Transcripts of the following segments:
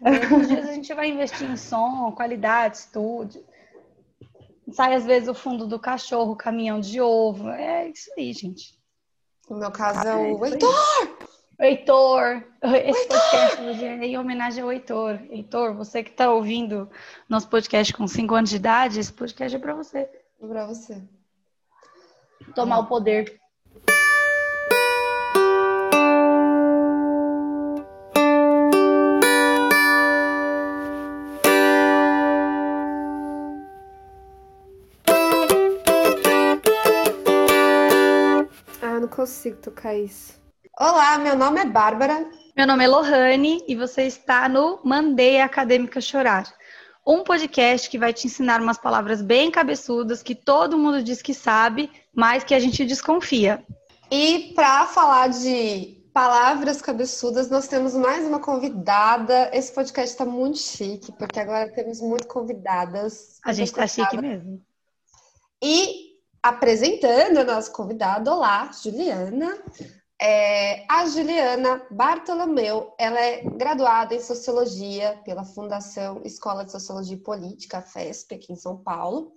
Outros dias a gente vai investir em som, qualidade, estúdio. Sai às vezes o fundo do cachorro, caminhão de ovo. É isso aí, gente. No meu caso é o é Heitor! Heitor! Esse podcast hoje é em homenagem ao Heitor. Heitor, você que está ouvindo nosso podcast com 5 anos de idade, esse podcast é para você. É para você. Tomar o poder. Consigo tocar isso. Olá, meu nome é Bárbara. Meu nome é Lohane e você está no Mandei a Acadêmica Chorar. Um podcast que vai te ensinar umas palavras bem cabeçudas que todo mundo diz que sabe, mas que a gente desconfia. E para falar de palavras cabeçudas, nós temos mais uma convidada. Esse podcast está muito chique, porque agora temos muito convidadas. A gente está chique mesmo. E apresentando a nossa convidada, olá, Juliana. É, a Juliana Bartolomeu, ela é graduada em Sociologia pela Fundação Escola de Sociologia e Política, FESP, aqui em São Paulo,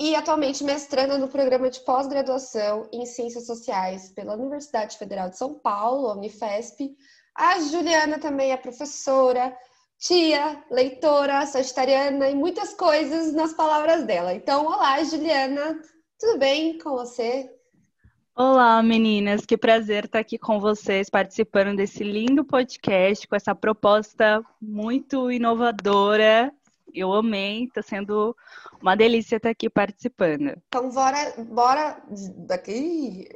e atualmente mestranda no programa de pós-graduação em Ciências Sociais pela Universidade Federal de São Paulo, Unifesp. A Juliana também é professora, tia, leitora, sagitariana e muitas coisas nas palavras dela. Então, olá, Juliana, tudo bem com você? Olá, meninas, que prazer estar aqui com vocês, participando desse lindo podcast com essa proposta muito inovadora. Eu amei, está sendo uma delícia estar aqui participando. Então, bora, bora daqui.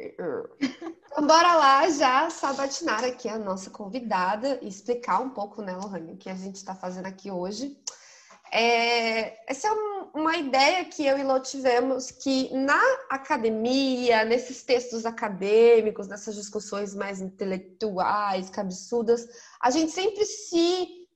Então, bora lá já sabatinar aqui a nossa convidada e explicar um pouco, né, Lohane, o que a gente está fazendo aqui hoje. É, essa é uma ideia que eu e Lô tivemos que na academia, nesses textos acadêmicos, nessas discussões mais intelectuais, cabeçudas, a gente sempre se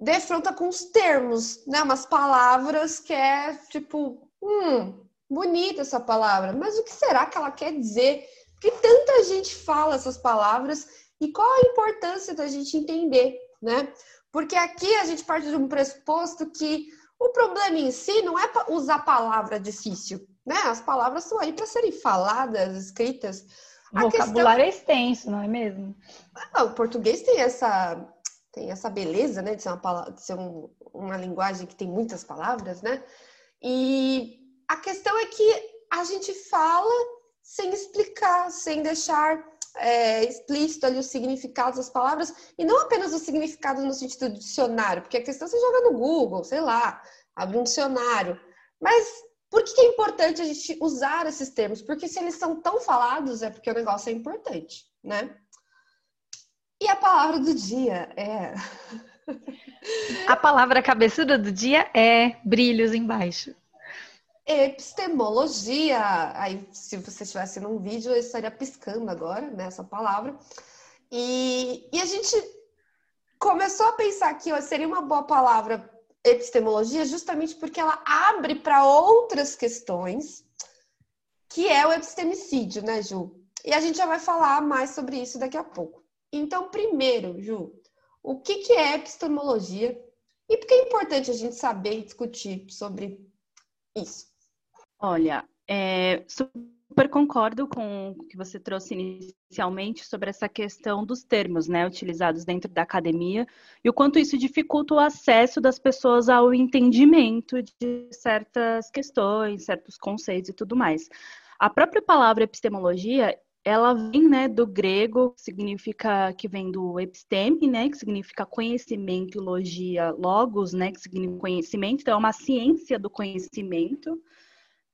defronta com os termos, né? Umas palavras que é tipo, hum, bonita essa palavra, mas o que será que ela quer dizer? Porque tanta gente fala essas palavras e qual a importância da gente entender, né? Porque aqui a gente parte de um pressuposto que o problema em si não é usar palavra difícil, né? As palavras estão aí para serem faladas, escritas. O a vocabulário questão... é extenso, não é mesmo? Ah, o português tem essa tem essa beleza, né, de ser uma, palavra, de ser um, uma linguagem que tem muitas palavras, né? E a questão é que a gente fala sem explicar, sem deixar é, explícito ali os significados das palavras, e não apenas os significados no sentido do dicionário, porque a questão você joga no Google, sei lá, abre um dicionário. Mas por que é importante a gente usar esses termos? Porque se eles são tão falados, é porque o negócio é importante, né? E a palavra do dia é. a palavra cabeçuda do dia é brilhos embaixo epistemologia. Aí, se você estivesse num vídeo, eu estaria piscando agora nessa né, palavra. E, e a gente começou a pensar que seria uma boa palavra epistemologia justamente porque ela abre para outras questões, que é o epistemicídio, né, Ju? E a gente já vai falar mais sobre isso daqui a pouco. Então, primeiro, Ju, o que, que é epistemologia e por que é importante a gente saber e discutir sobre isso? Olha, é, super concordo com o que você trouxe inicialmente sobre essa questão dos termos, né, utilizados dentro da academia e o quanto isso dificulta o acesso das pessoas ao entendimento de certas questões, certos conceitos e tudo mais. A própria palavra epistemologia, ela vem, né, do grego, significa que vem do episteme, né, que significa conhecimento, logia, logos, né, que significa conhecimento, então é uma ciência do conhecimento.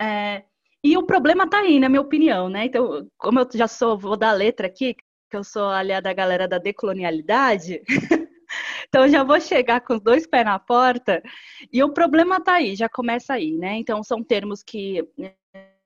É, e o problema tá aí, na minha opinião, né? Então, como eu já sou, vou dar a letra aqui, que eu sou aliada da galera da decolonialidade, então já vou chegar com os dois pés na porta, e o problema tá aí, já começa aí, né? Então, são termos que né,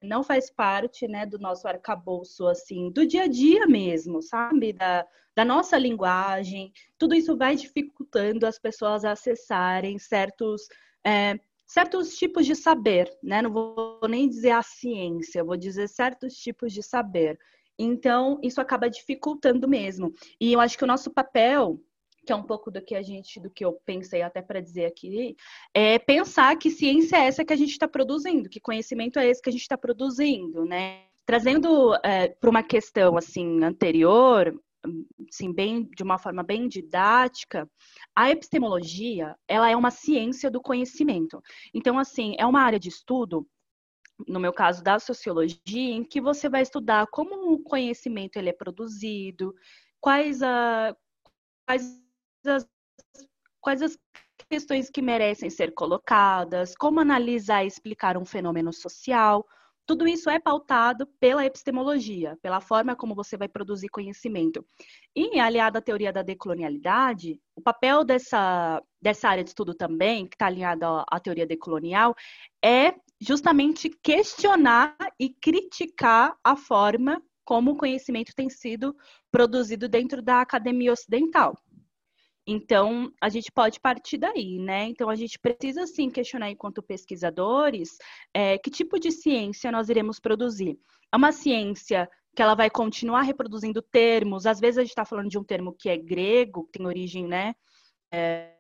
não faz parte, né, do nosso arcabouço, assim, do dia a dia mesmo, sabe? Da, da nossa linguagem, tudo isso vai dificultando as pessoas acessarem certos é, certos tipos de saber, né? Não vou nem dizer a ciência, vou dizer certos tipos de saber. Então, isso acaba dificultando mesmo. E eu acho que o nosso papel, que é um pouco do que a gente, do que eu pensei até para dizer aqui, é pensar que ciência é essa que a gente está produzindo, que conhecimento é esse que a gente está produzindo, né? Trazendo é, para uma questão assim anterior, assim, bem, de uma forma bem didática, a epistemologia, ela é uma ciência do conhecimento. Então, assim, é uma área de estudo, no meu caso da sociologia, em que você vai estudar como o conhecimento ele é produzido, quais, a, quais, as, quais as questões que merecem ser colocadas, como analisar e explicar um fenômeno social, tudo isso é pautado pela epistemologia, pela forma como você vai produzir conhecimento. E, aliado à teoria da decolonialidade, o papel dessa, dessa área de estudo também, que está alinhada à teoria decolonial, é justamente questionar e criticar a forma como o conhecimento tem sido produzido dentro da academia ocidental. Então, a gente pode partir daí, né? Então, a gente precisa, sim, questionar, enquanto pesquisadores, é, que tipo de ciência nós iremos produzir. É uma ciência que ela vai continuar reproduzindo termos, às vezes a gente está falando de um termo que é grego, que tem origem, né? É,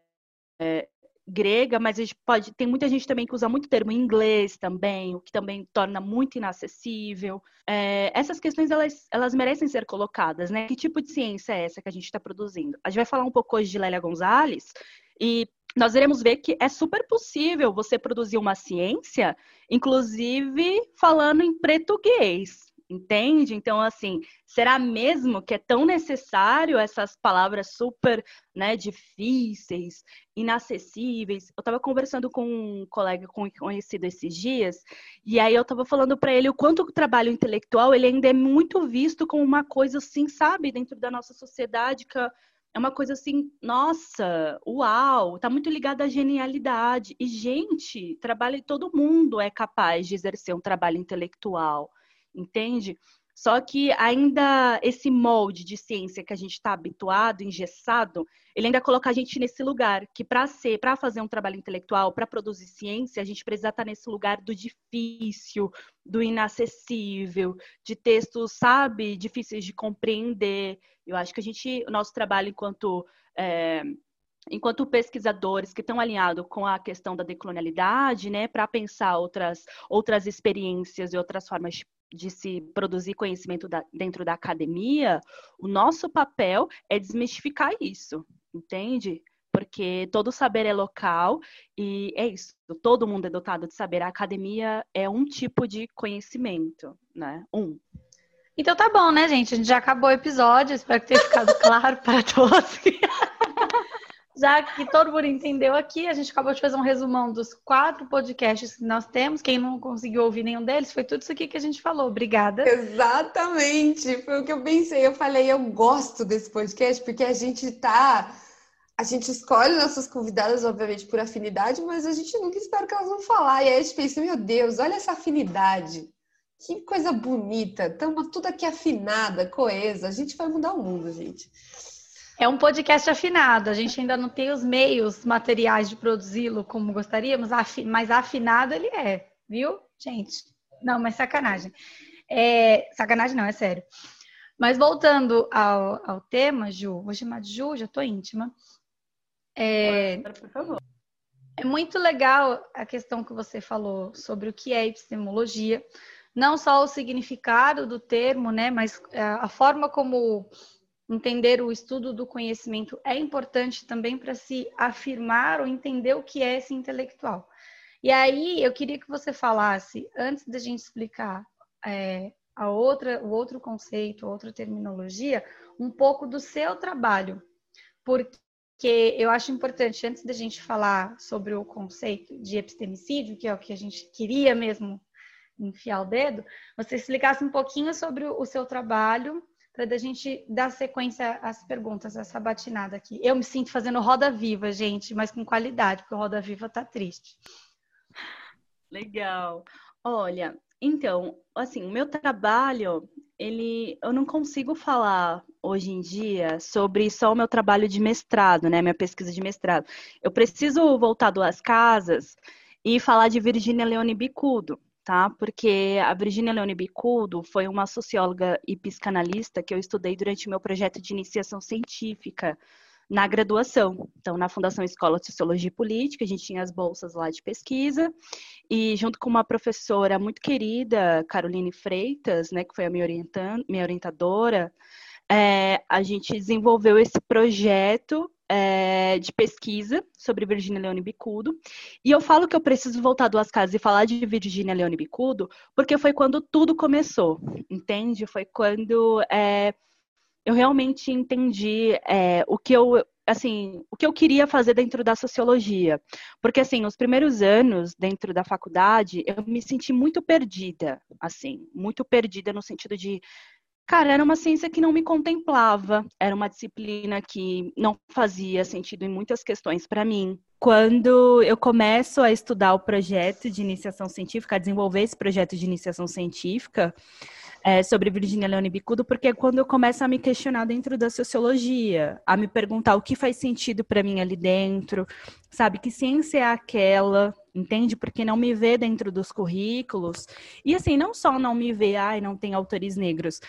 é, grega, mas a gente pode. Tem muita gente também que usa muito termo em inglês também, o que também torna muito inacessível. É, essas questões elas, elas merecem ser colocadas, né? Que tipo de ciência é essa que a gente está produzindo? A gente vai falar um pouco hoje de Lélia Gonzalez e nós iremos ver que é super possível você produzir uma ciência, inclusive falando em português entende? Então, assim, será mesmo que é tão necessário essas palavras super né, difíceis, inacessíveis? Eu estava conversando com um colega conhecido esses dias, e aí eu estava falando para ele o quanto o trabalho intelectual ele ainda é muito visto como uma coisa assim, sabe, dentro da nossa sociedade que é uma coisa assim, nossa, uau, tá muito ligada à genialidade. E, gente, trabalho, todo mundo é capaz de exercer um trabalho intelectual entende? Só que ainda esse molde de ciência que a gente está habituado, engessado, ele ainda coloca a gente nesse lugar que para ser, para fazer um trabalho intelectual, para produzir ciência, a gente precisa estar tá nesse lugar do difícil, do inacessível, de textos, sabe, difíceis de compreender. Eu acho que a gente, o nosso trabalho enquanto é, enquanto pesquisadores que estão alinhados com a questão da decolonialidade, né, para pensar outras, outras experiências e outras formas de se produzir conhecimento da, dentro da academia, o nosso papel é desmistificar isso, entende? Porque todo saber é local e é isso, todo mundo é dotado de saber. A academia é um tipo de conhecimento, né? Um. Então tá bom, né, gente? A gente já acabou o episódio, espero que tenha ficado claro para todos. já que todo mundo entendeu aqui, a gente acabou de fazer um resumão dos quatro podcasts que nós temos. Quem não conseguiu ouvir nenhum deles, foi tudo isso aqui que a gente falou. Obrigada. Exatamente, foi o que eu pensei. Eu falei, eu gosto desse podcast porque a gente tá. A gente escolhe nossas convidadas, obviamente, por afinidade, mas a gente nunca espera que elas vão falar. E aí a gente pensa, meu Deus, olha essa afinidade. Que coisa bonita. Estamos tudo aqui afinada, coesa. A gente vai mudar o mundo, gente. É um podcast afinado. A gente ainda não tem os meios materiais de produzi-lo como gostaríamos, mas afinado ele é, viu, gente? Não, mas sacanagem. É... Sacanagem não, é sério. Mas voltando ao, ao tema, Ju, vou chamar de Ju, já tô íntima. É... Por favor. É muito legal a questão que você falou sobre o que é epistemologia, não só o significado do termo, né, mas é, a forma como entender o estudo do conhecimento é importante também para se afirmar ou entender o que é esse intelectual. E aí eu queria que você falasse, antes da gente explicar é, a outra, o outro conceito, outra terminologia, um pouco do seu trabalho, porque eu acho importante, antes da gente falar sobre o conceito de epistemicídio, que é o que a gente queria mesmo enfiar o dedo, você explicasse um pouquinho sobre o seu trabalho para a gente dar sequência às perguntas, essa batinada aqui. Eu me sinto fazendo roda viva, gente, mas com qualidade, porque roda viva tá triste. Legal. Olha, então, assim, o meu trabalho, ele, eu não consigo falar hoje em dia sobre só o meu trabalho de mestrado, né, minha pesquisa de mestrado. Eu preciso voltar duas casas e falar de Virginia Leone Bicudo tá? Porque a Virginia Leone Bicudo foi uma socióloga e psicanalista que eu estudei durante meu projeto de iniciação científica na graduação. Então, na Fundação Escola de Sociologia e Política, a gente tinha as bolsas lá de pesquisa, e junto com uma professora muito querida, Caroline Freitas, né, que foi a minha, minha orientadora, é, a gente desenvolveu esse projeto é, de pesquisa sobre Virginia Leone Bicudo. E eu falo que eu preciso voltar duas casas e falar de Virginia Leone Bicudo, porque foi quando tudo começou, entende? Foi quando é, eu realmente entendi é, o que eu assim, o que eu queria fazer dentro da sociologia. Porque, assim, nos primeiros anos dentro da faculdade, eu me senti muito perdida, assim, muito perdida no sentido de Cara, era uma ciência que não me contemplava, era uma disciplina que não fazia sentido em muitas questões para mim. Quando eu começo a estudar o projeto de iniciação científica, a desenvolver esse projeto de iniciação científica é, sobre Virginia Leone Bicudo, porque é quando eu começo a me questionar dentro da sociologia, a me perguntar o que faz sentido para mim ali dentro, sabe? Que ciência é aquela, entende? Porque não me vê dentro dos currículos. E assim, não só não me vê, ai, não tem autores negros,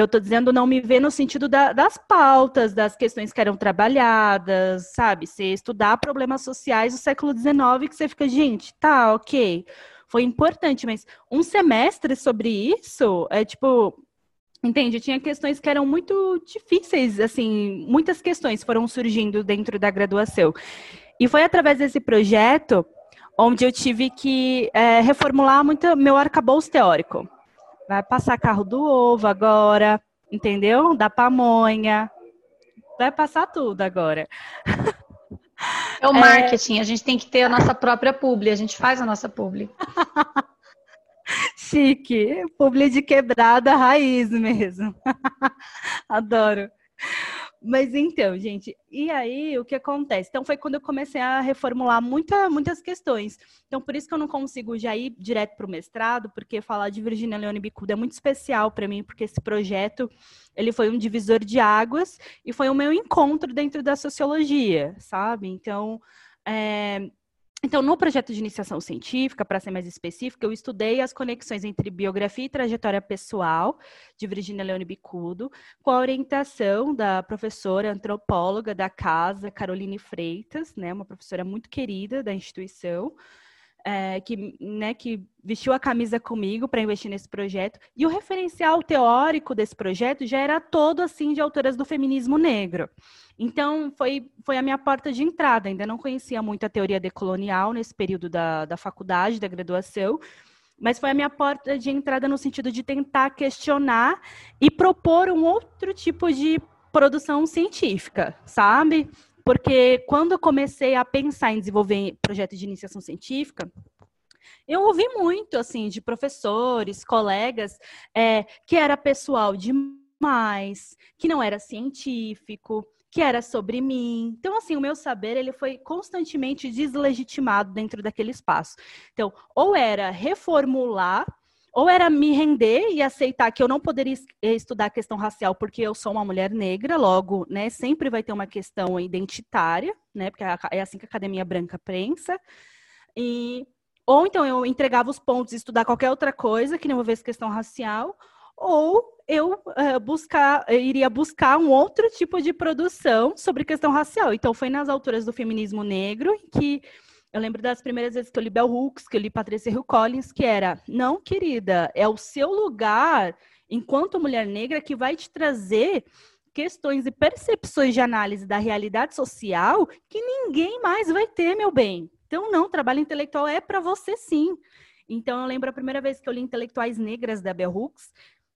eu estou dizendo não me ver no sentido da, das pautas, das questões que eram trabalhadas, sabe? Você estudar problemas sociais do século XIX, que você fica, gente, tá, ok, foi importante, mas um semestre sobre isso é tipo. Entende? Tinha questões que eram muito difíceis, assim, muitas questões foram surgindo dentro da graduação. E foi através desse projeto onde eu tive que é, reformular muito meu arcabouço teórico. Vai passar carro do ovo agora, entendeu? Da pamonha. Vai passar tudo agora. É o marketing, é... a gente tem que ter a nossa própria publi, a gente faz a nossa publi. Chique, publi de quebrada raiz mesmo. Adoro. Mas então, gente, e aí o que acontece? Então foi quando eu comecei a reformular muita, muitas questões. Então por isso que eu não consigo já ir direto para o mestrado, porque falar de Virginia Leone Bicuda é muito especial para mim, porque esse projeto ele foi um divisor de águas e foi o meu encontro dentro da sociologia, sabe? Então é, então, no projeto de iniciação científica, para ser mais específica, eu estudei as conexões entre biografia e trajetória pessoal de Virginia Leone Bicudo, com a orientação da professora antropóloga da casa, Caroline Freitas, né, uma professora muito querida da instituição é, que, né, que vestiu a camisa comigo para investir nesse projeto. E o referencial teórico desse projeto já era todo assim de autoras do feminismo negro. Então, foi, foi a minha porta de entrada. Ainda não conhecia muito a teoria decolonial nesse período da, da faculdade, da graduação, mas foi a minha porta de entrada no sentido de tentar questionar e propor um outro tipo de produção científica, sabe? Porque quando eu comecei a pensar em desenvolver projetos de iniciação científica, eu ouvi muito, assim, de professores, colegas, é, que era pessoal demais, que não era científico, que era sobre mim. Então, assim, o meu saber, ele foi constantemente deslegitimado dentro daquele espaço. Então, ou era reformular ou era me render e aceitar que eu não poderia estudar a questão racial porque eu sou uma mulher negra, logo, né, sempre vai ter uma questão identitária, né, porque é assim que a academia branca pensa. E ou então eu entregava os pontos e estudar qualquer outra coisa que não envolvesse questão racial, ou eu uh, buscar, eu iria buscar um outro tipo de produção sobre questão racial. Então foi nas alturas do feminismo negro que eu lembro das primeiras vezes que eu li Bell Hooks, que eu li Patrícia Hill Collins, que era, não, querida, é o seu lugar, enquanto mulher negra, que vai te trazer questões e percepções de análise da realidade social que ninguém mais vai ter, meu bem. Então, não, trabalho intelectual é para você sim. Então, eu lembro a primeira vez que eu li Intelectuais Negras da Bell Hooks,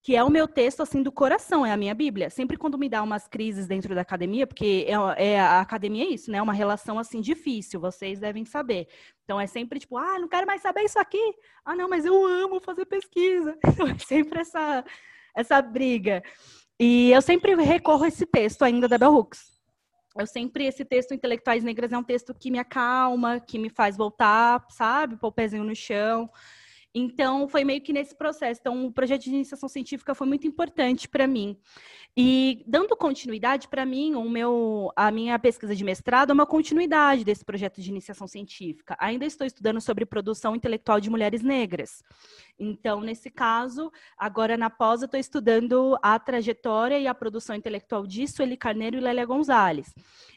que é o meu texto assim do coração, é a minha Bíblia. Sempre quando me dá umas crises dentro da academia, porque é, é, a academia é isso, né? Uma relação assim difícil, vocês devem saber. Então é sempre tipo, ah, não quero mais saber isso aqui. Ah, não, mas eu amo fazer pesquisa. Então é sempre essa essa briga. E eu sempre recorro a esse texto ainda da Bell Hooks. Eu sempre, esse texto Intelectuais Negras é um texto que me acalma, que me faz voltar, sabe? Pôr o pezinho no chão. Então, foi meio que nesse processo. Então, o projeto de iniciação científica foi muito importante para mim. E dando continuidade, para mim, o meu, a minha pesquisa de mestrado é uma continuidade desse projeto de iniciação científica. Ainda estou estudando sobre produção intelectual de mulheres negras. Então, nesse caso, agora na pós, eu estou estudando a trajetória e a produção intelectual de Sueli Carneiro e Lélia Gonzalez.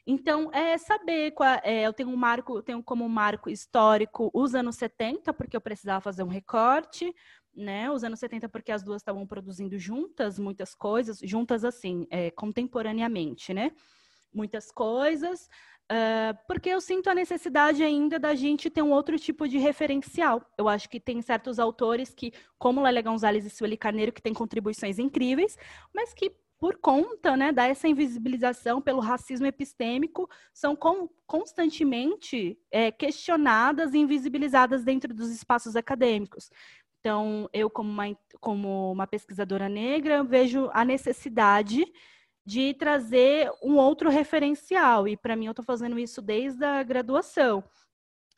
Então, é saber, qual, é, eu tenho um marco, tenho como marco histórico os anos 70, porque eu precisava fazer um recorte, né, os anos 70, porque as duas estavam produzindo juntas muitas coisas, juntas assim, é, contemporaneamente, né? Muitas coisas, uh, porque eu sinto a necessidade ainda da gente ter um outro tipo de referencial. Eu acho que tem certos autores que, como Lélia Gonzalez e Sueli Carneiro, que têm contribuições incríveis, mas que por conta né, dessa invisibilização pelo racismo epistêmico, são com, constantemente é, questionadas e invisibilizadas dentro dos espaços acadêmicos. Então, eu, como uma, como uma pesquisadora negra, vejo a necessidade de trazer um outro referencial. E, para mim, eu estou fazendo isso desde a graduação.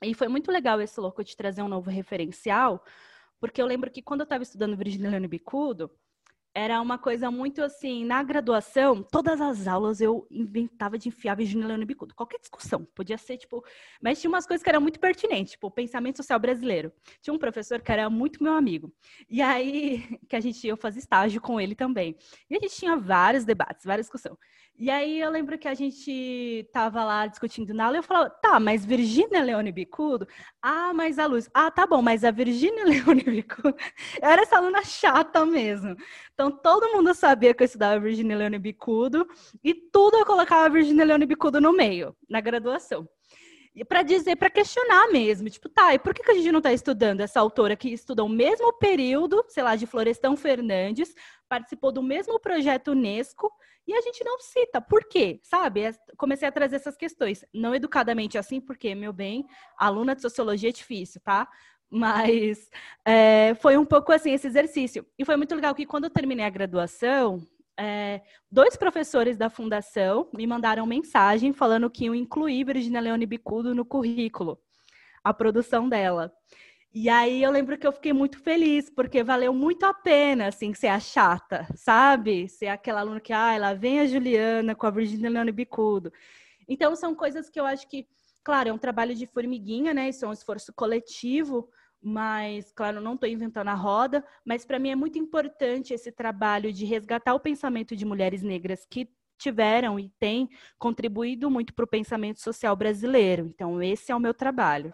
E foi muito legal esse louco de trazer um novo referencial, porque eu lembro que quando eu estava estudando Virginia Bicudo, era uma coisa muito assim, na graduação, todas as aulas eu inventava de enfiar Virginia Leone Bicudo. Qualquer discussão, podia ser, tipo... Mas tinha umas coisas que eram muito pertinentes, tipo, o pensamento social brasileiro. Tinha um professor que era muito meu amigo. E aí, que a gente, eu fazia estágio com ele também. E a gente tinha vários debates, várias discussões. E aí eu lembro que a gente tava lá discutindo na aula eu falava, tá, mas Virgínia Leone Bicudo? Ah, mas a Luz. Ah, tá bom, mas a Virgínia Leone Bicudo. Eu era essa aluna chata mesmo. Então todo mundo sabia que eu estudava Virgínia Leone Bicudo e tudo eu colocava Virgínia Leone Bicudo no meio, na graduação para dizer, para questionar mesmo, tipo, tá, e por que, que a gente não está estudando essa autora que estudou o mesmo período, sei lá, de Florestão Fernandes, participou do mesmo projeto Unesco, e a gente não cita. Por quê? Sabe? É, comecei a trazer essas questões. Não educadamente assim, porque, meu bem, aluna de sociologia é difícil, tá? Mas é, foi um pouco assim esse exercício. E foi muito legal que quando eu terminei a graduação, é, dois professores da fundação me mandaram mensagem falando que iam incluir Virginia Leone Bicudo no currículo, a produção dela. E aí eu lembro que eu fiquei muito feliz, porque valeu muito a pena, assim, ser a chata, sabe? Ser aquela aluna que, ah, lá vem a Juliana com a Virginia Leone Bicudo. Então, são coisas que eu acho que, claro, é um trabalho de formiguinha, né? Isso é um esforço coletivo, mas, claro, não estou inventando a roda, mas para mim é muito importante esse trabalho de resgatar o pensamento de mulheres negras que tiveram e têm contribuído muito para o pensamento social brasileiro. Então, esse é o meu trabalho.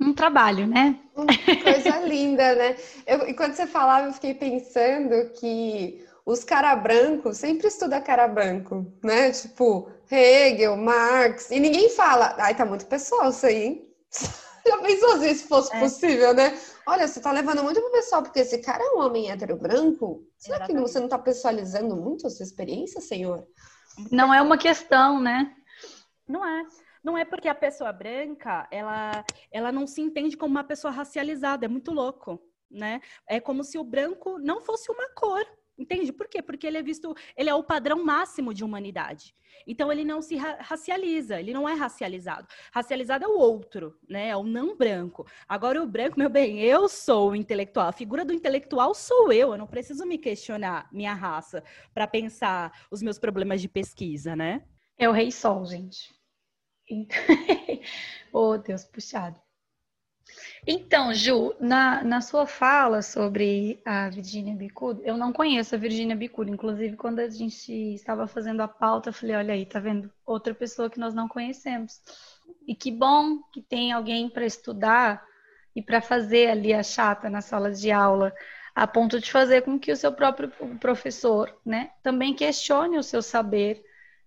Um trabalho, né? Coisa linda, né? Eu, enquanto você falava, eu fiquei pensando que os cara branco sempre estuda cara branco, né? Tipo, Hegel, Marx, e ninguém fala, ai, tá muito pessoal isso aí, hein? Já pensou se isso fosse é. possível, né? Olha, você tá levando muito pro pessoal, porque esse cara é um homem hétero branco. Será Exatamente. que você não tá pessoalizando muito a sua experiência, senhor? Não é uma questão, né? Não é. Não é porque a pessoa branca, ela, ela não se entende como uma pessoa racializada. É muito louco, né? É como se o branco não fosse uma cor. Entende? Por quê? Porque ele é visto, ele é o padrão máximo de humanidade. Então ele não se ra racializa, ele não é racializado. Racializado é o outro, né? É o não branco. Agora o branco, meu bem, eu sou o intelectual. A figura do intelectual sou eu. Eu não preciso me questionar minha raça para pensar os meus problemas de pesquisa, né? É o rei sol, gente. oh, Deus, puxado. Então, Ju, na, na sua fala sobre a Virginia Bicudo, eu não conheço a Virginia Bicudo. Inclusive, quando a gente estava fazendo a pauta, eu falei, olha aí, tá vendo? Outra pessoa que nós não conhecemos. E que bom que tem alguém para estudar e para fazer ali a chata na sala de aula, a ponto de fazer com que o seu próprio professor, né, também questione o seu saber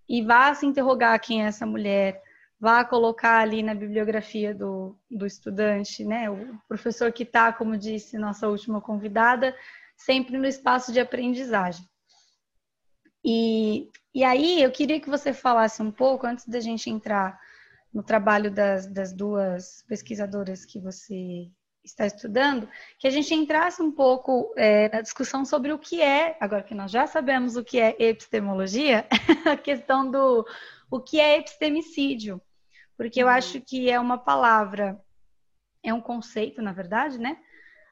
e vá se interrogar quem é essa mulher, vá colocar ali na bibliografia do, do estudante, né? O professor que está, como disse nossa última convidada, sempre no espaço de aprendizagem. E, e aí eu queria que você falasse um pouco, antes da gente entrar no trabalho das, das duas pesquisadoras que você está estudando, que a gente entrasse um pouco é, na discussão sobre o que é, agora que nós já sabemos o que é epistemologia, a questão do o que é epistemicídio porque eu uhum. acho que é uma palavra, é um conceito, na verdade, né?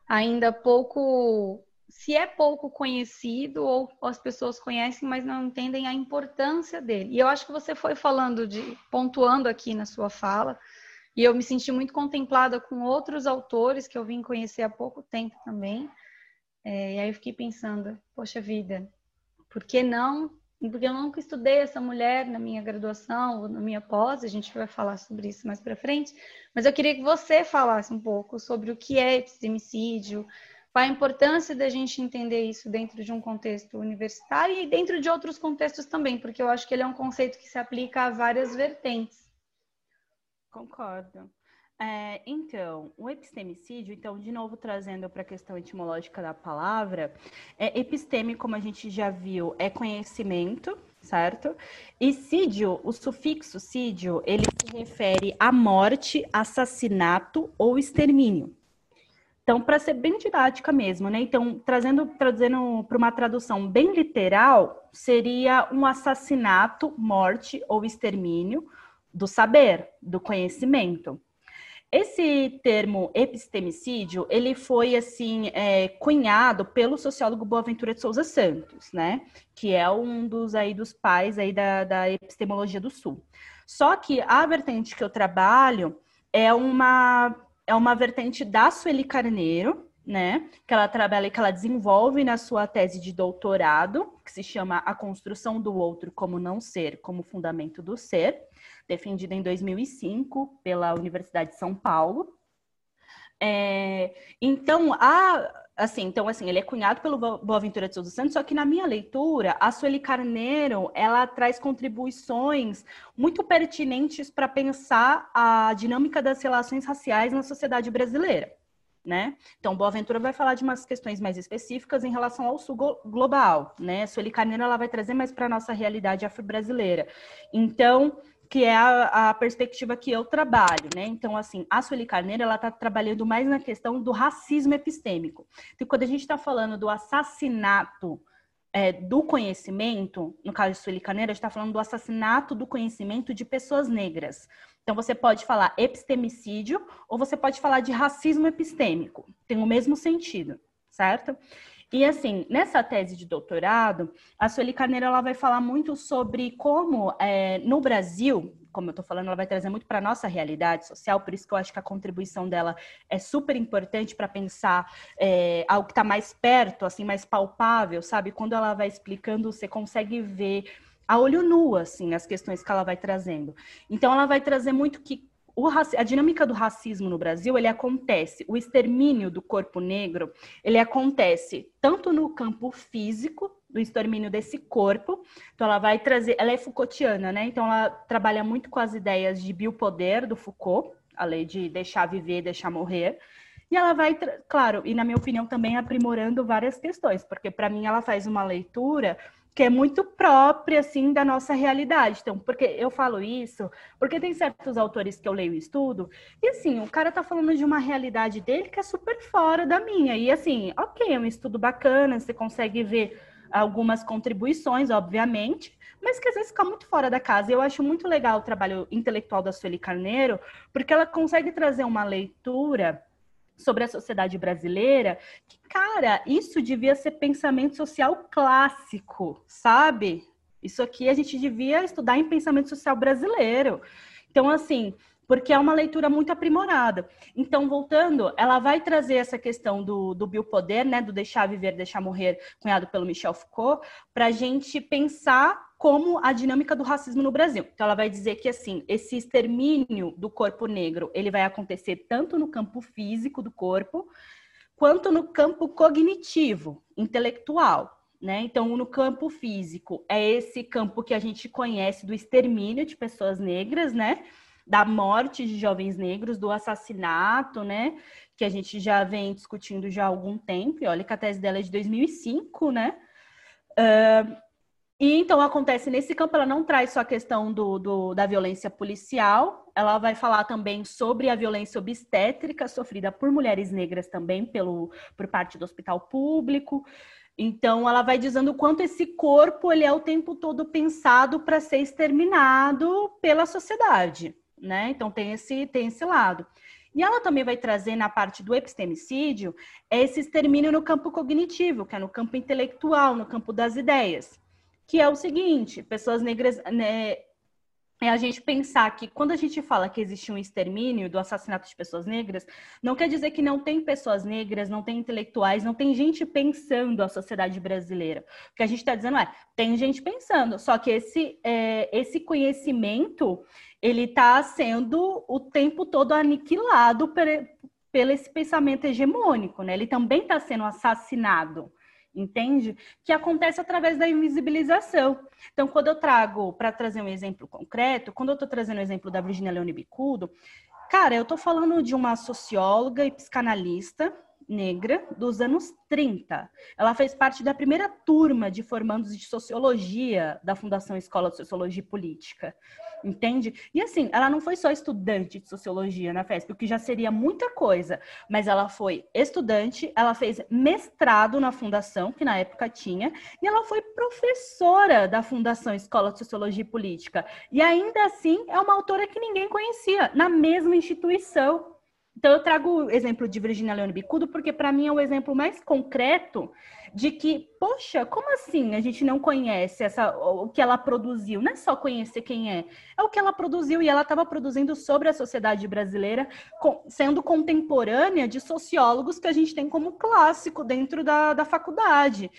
ainda pouco se é pouco conhecido ou as pessoas conhecem, mas não entendem a importância dele. E eu acho que você foi falando de pontuando aqui na sua fala, e eu me senti muito contemplada com outros autores que eu vim conhecer há pouco tempo também. É, e aí eu fiquei pensando, poxa vida, por que não? Porque eu nunca estudei essa mulher na minha graduação ou na minha pós, a gente vai falar sobre isso mais para frente, mas eu queria que você falasse um pouco sobre o que é epistemicídio, qual a importância da gente entender isso dentro de um contexto universitário e dentro de outros contextos também, porque eu acho que ele é um conceito que se aplica a várias vertentes. Concordo. É, então, o epistemicídio, então, de novo trazendo para a questão etimológica da palavra, é, episteme, como a gente já viu, é conhecimento, certo? E sídio, o sufixo sídio, ele se refere à morte, assassinato ou extermínio. Então, para ser bem didática mesmo, né? Então, trazendo, trazendo para uma tradução bem literal, seria um assassinato, morte ou extermínio do saber, do conhecimento. Esse termo epistemicídio, ele foi, assim, é, cunhado pelo sociólogo Boaventura de Souza Santos, né? Que é um dos, aí, dos pais aí da, da epistemologia do Sul. Só que a vertente que eu trabalho é uma é uma vertente da Sueli Carneiro, né? Que ela trabalha, que ela desenvolve na sua tese de doutorado, que se chama A Construção do Outro como Não Ser, como Fundamento do Ser, defendida em 2005 pela Universidade de São Paulo. É, então, a, assim, então, assim, ele é cunhado pelo Boaventura de Souza Santos, só que na minha leitura, a Sueli Carneiro, ela traz contribuições muito pertinentes para pensar a dinâmica das relações raciais na sociedade brasileira. Né? Então, Boaventura vai falar de umas questões mais específicas em relação ao sul global, né? Sueli Carneiro ela vai trazer mais para a nossa realidade afro-brasileira. Então, que é a, a, perspectiva que eu trabalho, né? Então, assim, a Sueli Carneiro, ela está trabalhando mais na questão do racismo epistêmico. Então, quando a gente está falando do assassinato é, do conhecimento, no caso de Sueli Carneiro, a gente está falando do assassinato do conhecimento de pessoas negras. Então, você pode falar epistemicídio ou você pode falar de racismo epistêmico. Tem o mesmo sentido, certo? E assim, nessa tese de doutorado, a Sueli Carneiro ela vai falar muito sobre como é, no Brasil, como eu estou falando, ela vai trazer muito para a nossa realidade social, por isso que eu acho que a contribuição dela é super importante para pensar é, algo que está mais perto, assim, mais palpável, sabe? Quando ela vai explicando, você consegue ver a olho nu, assim, as questões que ela vai trazendo. Então, ela vai trazer muito que o, a dinâmica do racismo no Brasil, ele acontece, o extermínio do corpo negro, ele acontece tanto no campo físico, do extermínio desse corpo, então ela vai trazer, ela é Foucaultiana, né? Então ela trabalha muito com as ideias de biopoder do Foucault, a lei de deixar viver, deixar morrer, e ela vai, claro, e na minha opinião também aprimorando várias questões, porque para mim ela faz uma leitura que é muito própria, assim, da nossa realidade. Então, porque eu falo isso, porque tem certos autores que eu leio e estudo, e assim, o cara tá falando de uma realidade dele que é super fora da minha. E assim, ok, é um estudo bacana, você consegue ver algumas contribuições, obviamente, mas que às vezes fica muito fora da casa. Eu acho muito legal o trabalho intelectual da Sueli Carneiro, porque ela consegue trazer uma leitura sobre a sociedade brasileira, que, cara, isso devia ser pensamento social clássico, sabe? Isso aqui a gente devia estudar em pensamento social brasileiro. Então, assim, porque é uma leitura muito aprimorada. Então, voltando, ela vai trazer essa questão do, do biopoder, né, do deixar viver, deixar morrer, cunhado pelo Michel Foucault, para a gente pensar como a dinâmica do racismo no Brasil. Então, ela vai dizer que, assim, esse extermínio do corpo negro, ele vai acontecer tanto no campo físico do corpo, quanto no campo cognitivo, intelectual. Né? Então, no campo físico, é esse campo que a gente conhece do extermínio de pessoas negras, né? Da morte de jovens negros, do assassinato, né? Que a gente já vem discutindo já há algum tempo. E olha que a tese dela é de 2005, né? Uh, e então acontece nesse campo, ela não traz só a questão do, do, da violência policial, ela vai falar também sobre a violência obstétrica sofrida por mulheres negras também pelo, por parte do hospital público. Então ela vai dizendo o quanto esse corpo ele é o tempo todo pensado para ser exterminado pela sociedade, né? Então tem esse, tem esse lado. E ela também vai trazer na parte do epistemicídio esse extermínio no campo cognitivo, que é no campo intelectual, no campo das ideias, que é o seguinte: pessoas negras né, é a gente pensar que quando a gente fala que existe um extermínio do assassinato de pessoas negras, não quer dizer que não tem pessoas negras, não tem intelectuais, não tem gente pensando a sociedade brasileira. O que a gente está dizendo é, tem gente pensando, só que esse, é, esse conhecimento, ele está sendo o tempo todo aniquilado por, pelo esse pensamento hegemônico, né? Ele também está sendo assassinado entende? Que acontece através da invisibilização. Então, quando eu trago, para trazer um exemplo concreto, quando eu estou trazendo o exemplo da Virginia Leone Bicudo, cara, eu estou falando de uma socióloga e psicanalista negra dos anos 30. Ela fez parte da primeira turma de formandos de sociologia da Fundação Escola de Sociologia e Política entende? E assim, ela não foi só estudante de sociologia na FESP, o que já seria muita coisa, mas ela foi estudante, ela fez mestrado na fundação, que na época tinha, e ela foi professora da Fundação Escola de Sociologia e Política. E ainda assim, é uma autora que ninguém conhecia, na mesma instituição. Então, eu trago o exemplo de Virginia Leone Bicudo, porque para mim é o exemplo mais concreto de que, poxa, como assim a gente não conhece essa, o que ela produziu? Não é só conhecer quem é, é o que ela produziu e ela estava produzindo sobre a sociedade brasileira, sendo contemporânea de sociólogos que a gente tem como clássico dentro da, da faculdade.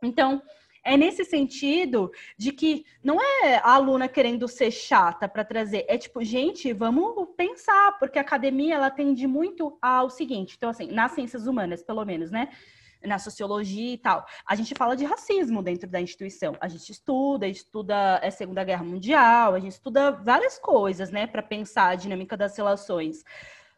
Então, é nesse sentido de que não é a aluna querendo ser chata para trazer, é tipo, gente, vamos pensar, porque a academia ela tende muito ao seguinte, então assim, nas ciências humanas, pelo menos, né? Na sociologia e tal, a gente fala de racismo dentro da instituição. A gente estuda, estuda a Segunda Guerra Mundial, a gente estuda várias coisas, né, para pensar a dinâmica das relações.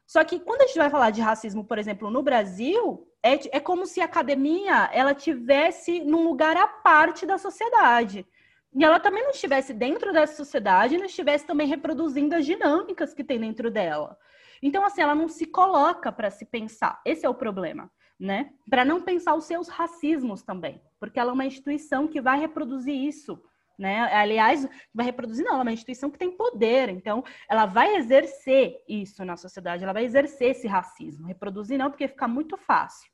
Só que quando a gente vai falar de racismo, por exemplo, no Brasil, é, é como se a academia ela tivesse num lugar à parte da sociedade. E ela também não estivesse dentro dessa sociedade, não estivesse também reproduzindo as dinâmicas que tem dentro dela. Então, assim, ela não se coloca para se pensar. Esse é o problema, né? Para não pensar os seus racismos também, porque ela é uma instituição que vai reproduzir isso né? Aliás, vai reproduzir, não, ela é uma instituição que tem poder, então ela vai exercer isso na sociedade, ela vai exercer esse racismo. Reproduzir não, porque fica muito fácil.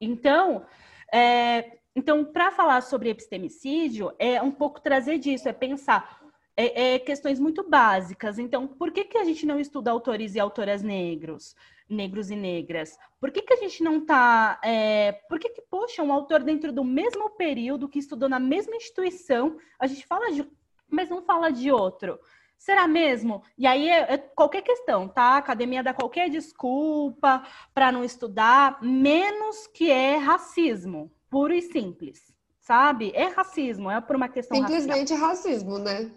Então, é, então para falar sobre epistemicídio, é um pouco trazer disso, é pensar é, é, questões muito básicas. Então, por que, que a gente não estuda autores e autoras negros? Negros e negras? Por que, que a gente não está. É, por que, que, poxa, um autor dentro do mesmo período, que estudou na mesma instituição, a gente fala de. mas não fala de outro? Será mesmo? E aí é, é qualquer questão, tá? A academia dá qualquer desculpa para não estudar, menos que é racismo, puro e simples, sabe? É racismo, é por uma questão Simplesmente racial. racismo, né?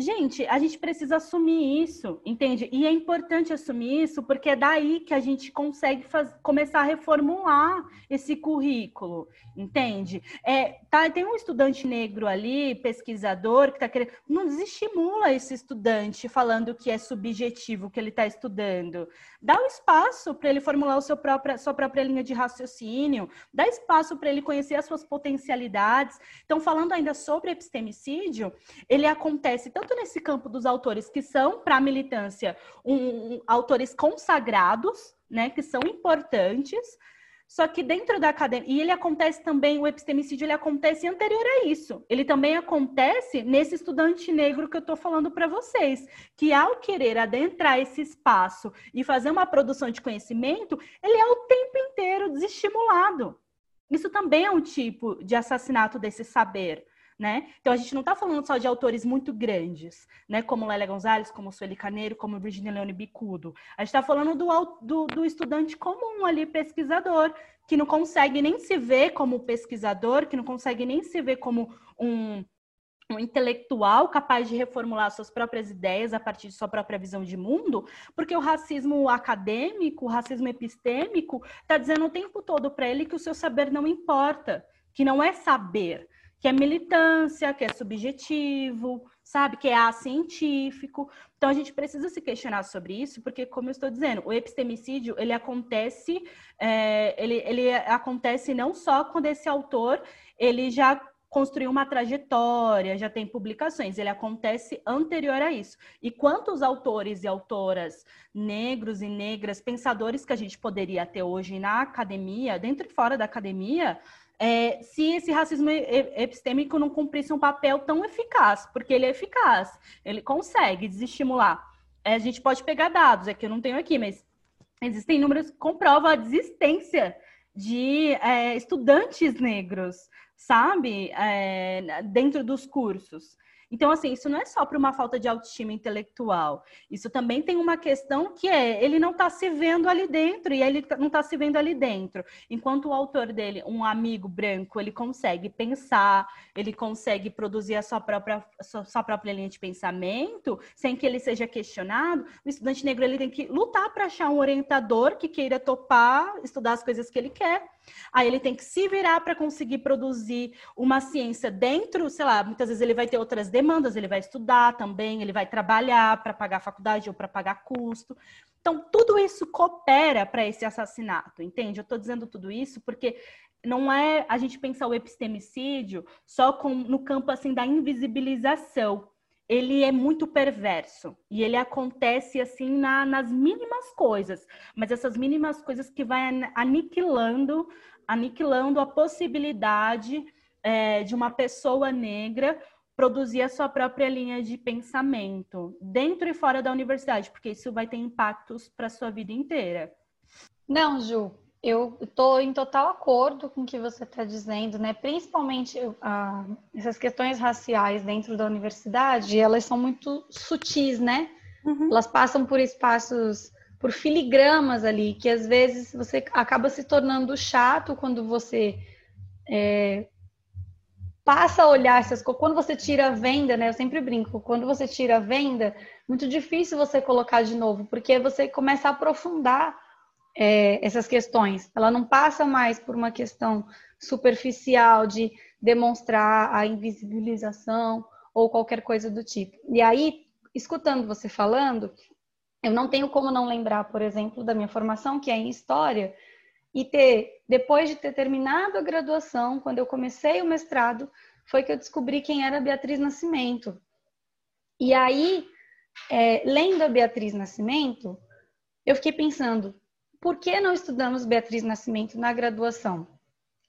Gente, a gente precisa assumir isso, entende? E é importante assumir isso porque é daí que a gente consegue faz... começar a reformular esse currículo, entende? É, tá, tem um estudante negro ali, pesquisador, que está querendo. Não desestimula esse estudante falando que é subjetivo que ele está estudando. Dá o um espaço para ele formular o seu sua própria linha de raciocínio, dá espaço para ele conhecer as suas potencialidades. Então, falando ainda sobre epistemicídio, ele acontece tanto tanto nesse campo dos autores que são para a militância um, um, autores consagrados, né, que são importantes, só que dentro da academia, e ele acontece também, o epistemicídio ele acontece anterior a isso. Ele também acontece nesse estudante negro que eu estou falando para vocês, que ao querer adentrar esse espaço e fazer uma produção de conhecimento, ele é o tempo inteiro desestimulado. Isso também é um tipo de assassinato desse saber né? Então a gente não está falando só de autores muito grandes, né? Como Lélia Gonzalez, como Sueli Caneiro, como Virginia Leone Bicudo. A gente está falando do, do, do estudante comum ali, pesquisador, que não consegue nem se ver como pesquisador, que não consegue nem se ver como um, um intelectual capaz de reformular suas próprias ideias a partir de sua própria visão de mundo, porque o racismo acadêmico, o racismo epistêmico, está dizendo o tempo todo para ele que o seu saber não importa, que não é saber, que é militância, que é subjetivo, sabe, que é acientífico. Então a gente precisa se questionar sobre isso, porque como eu estou dizendo, o epistemicídio ele acontece, é, ele, ele acontece não só quando esse autor ele já construiu uma trajetória, já tem publicações, ele acontece anterior a isso. E quantos autores e autoras negros e negras, pensadores que a gente poderia ter hoje na academia, dentro e fora da academia, é, se esse racismo epistêmico não cumprisse um papel tão eficaz, porque ele é eficaz, ele consegue desestimular. É, a gente pode pegar dados, é que eu não tenho aqui, mas existem números que comprovam a desistência de é, estudantes negros, sabe, é, dentro dos cursos. Então, assim, isso não é só por uma falta de autoestima intelectual. Isso também tem uma questão que é ele não está se vendo ali dentro e ele não está se vendo ali dentro. Enquanto o autor dele, um amigo branco, ele consegue pensar, ele consegue produzir a sua própria, sua, sua própria linha de pensamento, sem que ele seja questionado, o estudante negro ele tem que lutar para achar um orientador que queira topar, estudar as coisas que ele quer. Aí ele tem que se virar para conseguir produzir uma ciência dentro, sei lá, muitas vezes ele vai ter outras demandas, ele vai estudar também, ele vai trabalhar para pagar faculdade ou para pagar custo. Então, tudo isso coopera para esse assassinato, entende? Eu estou dizendo tudo isso porque não é a gente pensar o epistemicídio só com, no campo assim da invisibilização ele é muito perverso e ele acontece assim na, nas mínimas coisas, mas essas mínimas coisas que vai aniquilando, aniquilando a possibilidade é, de uma pessoa negra produzir a sua própria linha de pensamento dentro e fora da universidade, porque isso vai ter impactos para sua vida inteira. Não, Ju, eu estou em total acordo com o que você está dizendo, né? Principalmente ah, essas questões raciais dentro da universidade, elas são muito sutis, né? Uhum. Elas passam por espaços, por filigramas ali, que às vezes você acaba se tornando chato quando você é, passa a olhar essas coisas. Quando você tira a venda, né? Eu sempre brinco, quando você tira a venda, muito difícil você colocar de novo, porque você começa a aprofundar é, essas questões. Ela não passa mais por uma questão superficial de demonstrar a invisibilização ou qualquer coisa do tipo. E aí, escutando você falando, eu não tenho como não lembrar, por exemplo, da minha formação, que é em História, e ter, depois de ter terminado a graduação, quando eu comecei o mestrado, foi que eu descobri quem era Beatriz Nascimento. E aí, é, lendo a Beatriz Nascimento, eu fiquei pensando, por que não estudamos Beatriz Nascimento na graduação?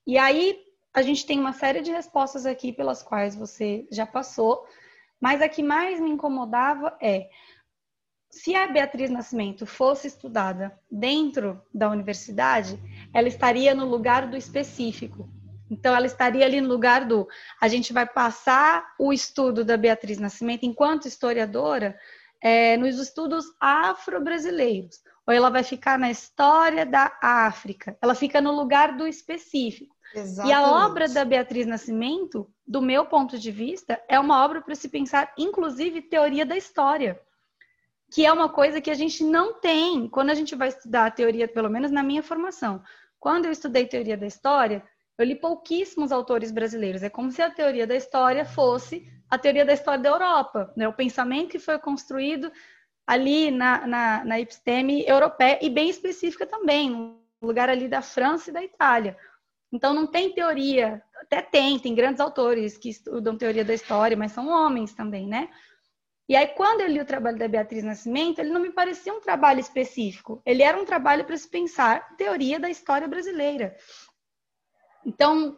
E aí a gente tem uma série de respostas aqui pelas quais você já passou, mas a que mais me incomodava é se a Beatriz Nascimento fosse estudada dentro da universidade, ela estaria no lugar do específico. Então, ela estaria ali no lugar do. A gente vai passar o estudo da Beatriz Nascimento enquanto historiadora é, nos estudos afro-brasileiros ou ela vai ficar na história da África. Ela fica no lugar do específico. Exatamente. E a obra da Beatriz Nascimento, do meu ponto de vista, é uma obra para se pensar, inclusive, teoria da história. Que é uma coisa que a gente não tem quando a gente vai estudar a teoria, pelo menos na minha formação. Quando eu estudei teoria da história, eu li pouquíssimos autores brasileiros. É como se a teoria da história fosse a teoria da história da Europa, né? O pensamento que foi construído ali na, na, na episteme europeia e bem específica também, no lugar ali da França e da Itália. Então não tem teoria, até tem, tem grandes autores que estudam teoria da história, mas são homens também, né? E aí, quando eu li o trabalho da Beatriz Nascimento, ele não me parecia um trabalho específico. Ele era um trabalho para se pensar teoria da história brasileira. Então,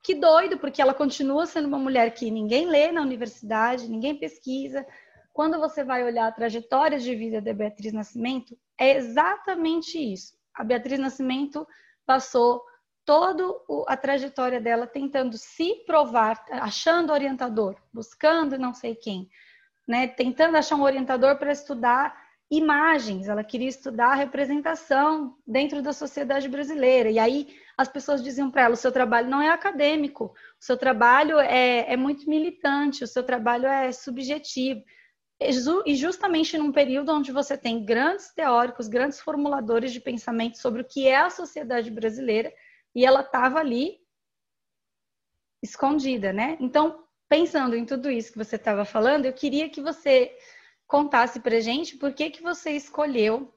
que doido, porque ela continua sendo uma mulher que ninguém lê na universidade, ninguém pesquisa, quando você vai olhar a trajetória de vida da Beatriz Nascimento, é exatamente isso. A Beatriz Nascimento passou toda a trajetória dela tentando se provar, achando orientador, buscando não sei quem, né? Tentando achar um orientador para estudar imagens, ela queria estudar representação dentro da sociedade brasileira. E aí as pessoas diziam para ela: o seu trabalho não é acadêmico, o seu trabalho é, é muito militante, o seu trabalho é subjetivo. E justamente num período onde você tem grandes teóricos, grandes formuladores de pensamento sobre o que é a sociedade brasileira, e ela estava ali escondida, né? Então, pensando em tudo isso que você estava falando, eu queria que você contasse para gente por que, que você escolheu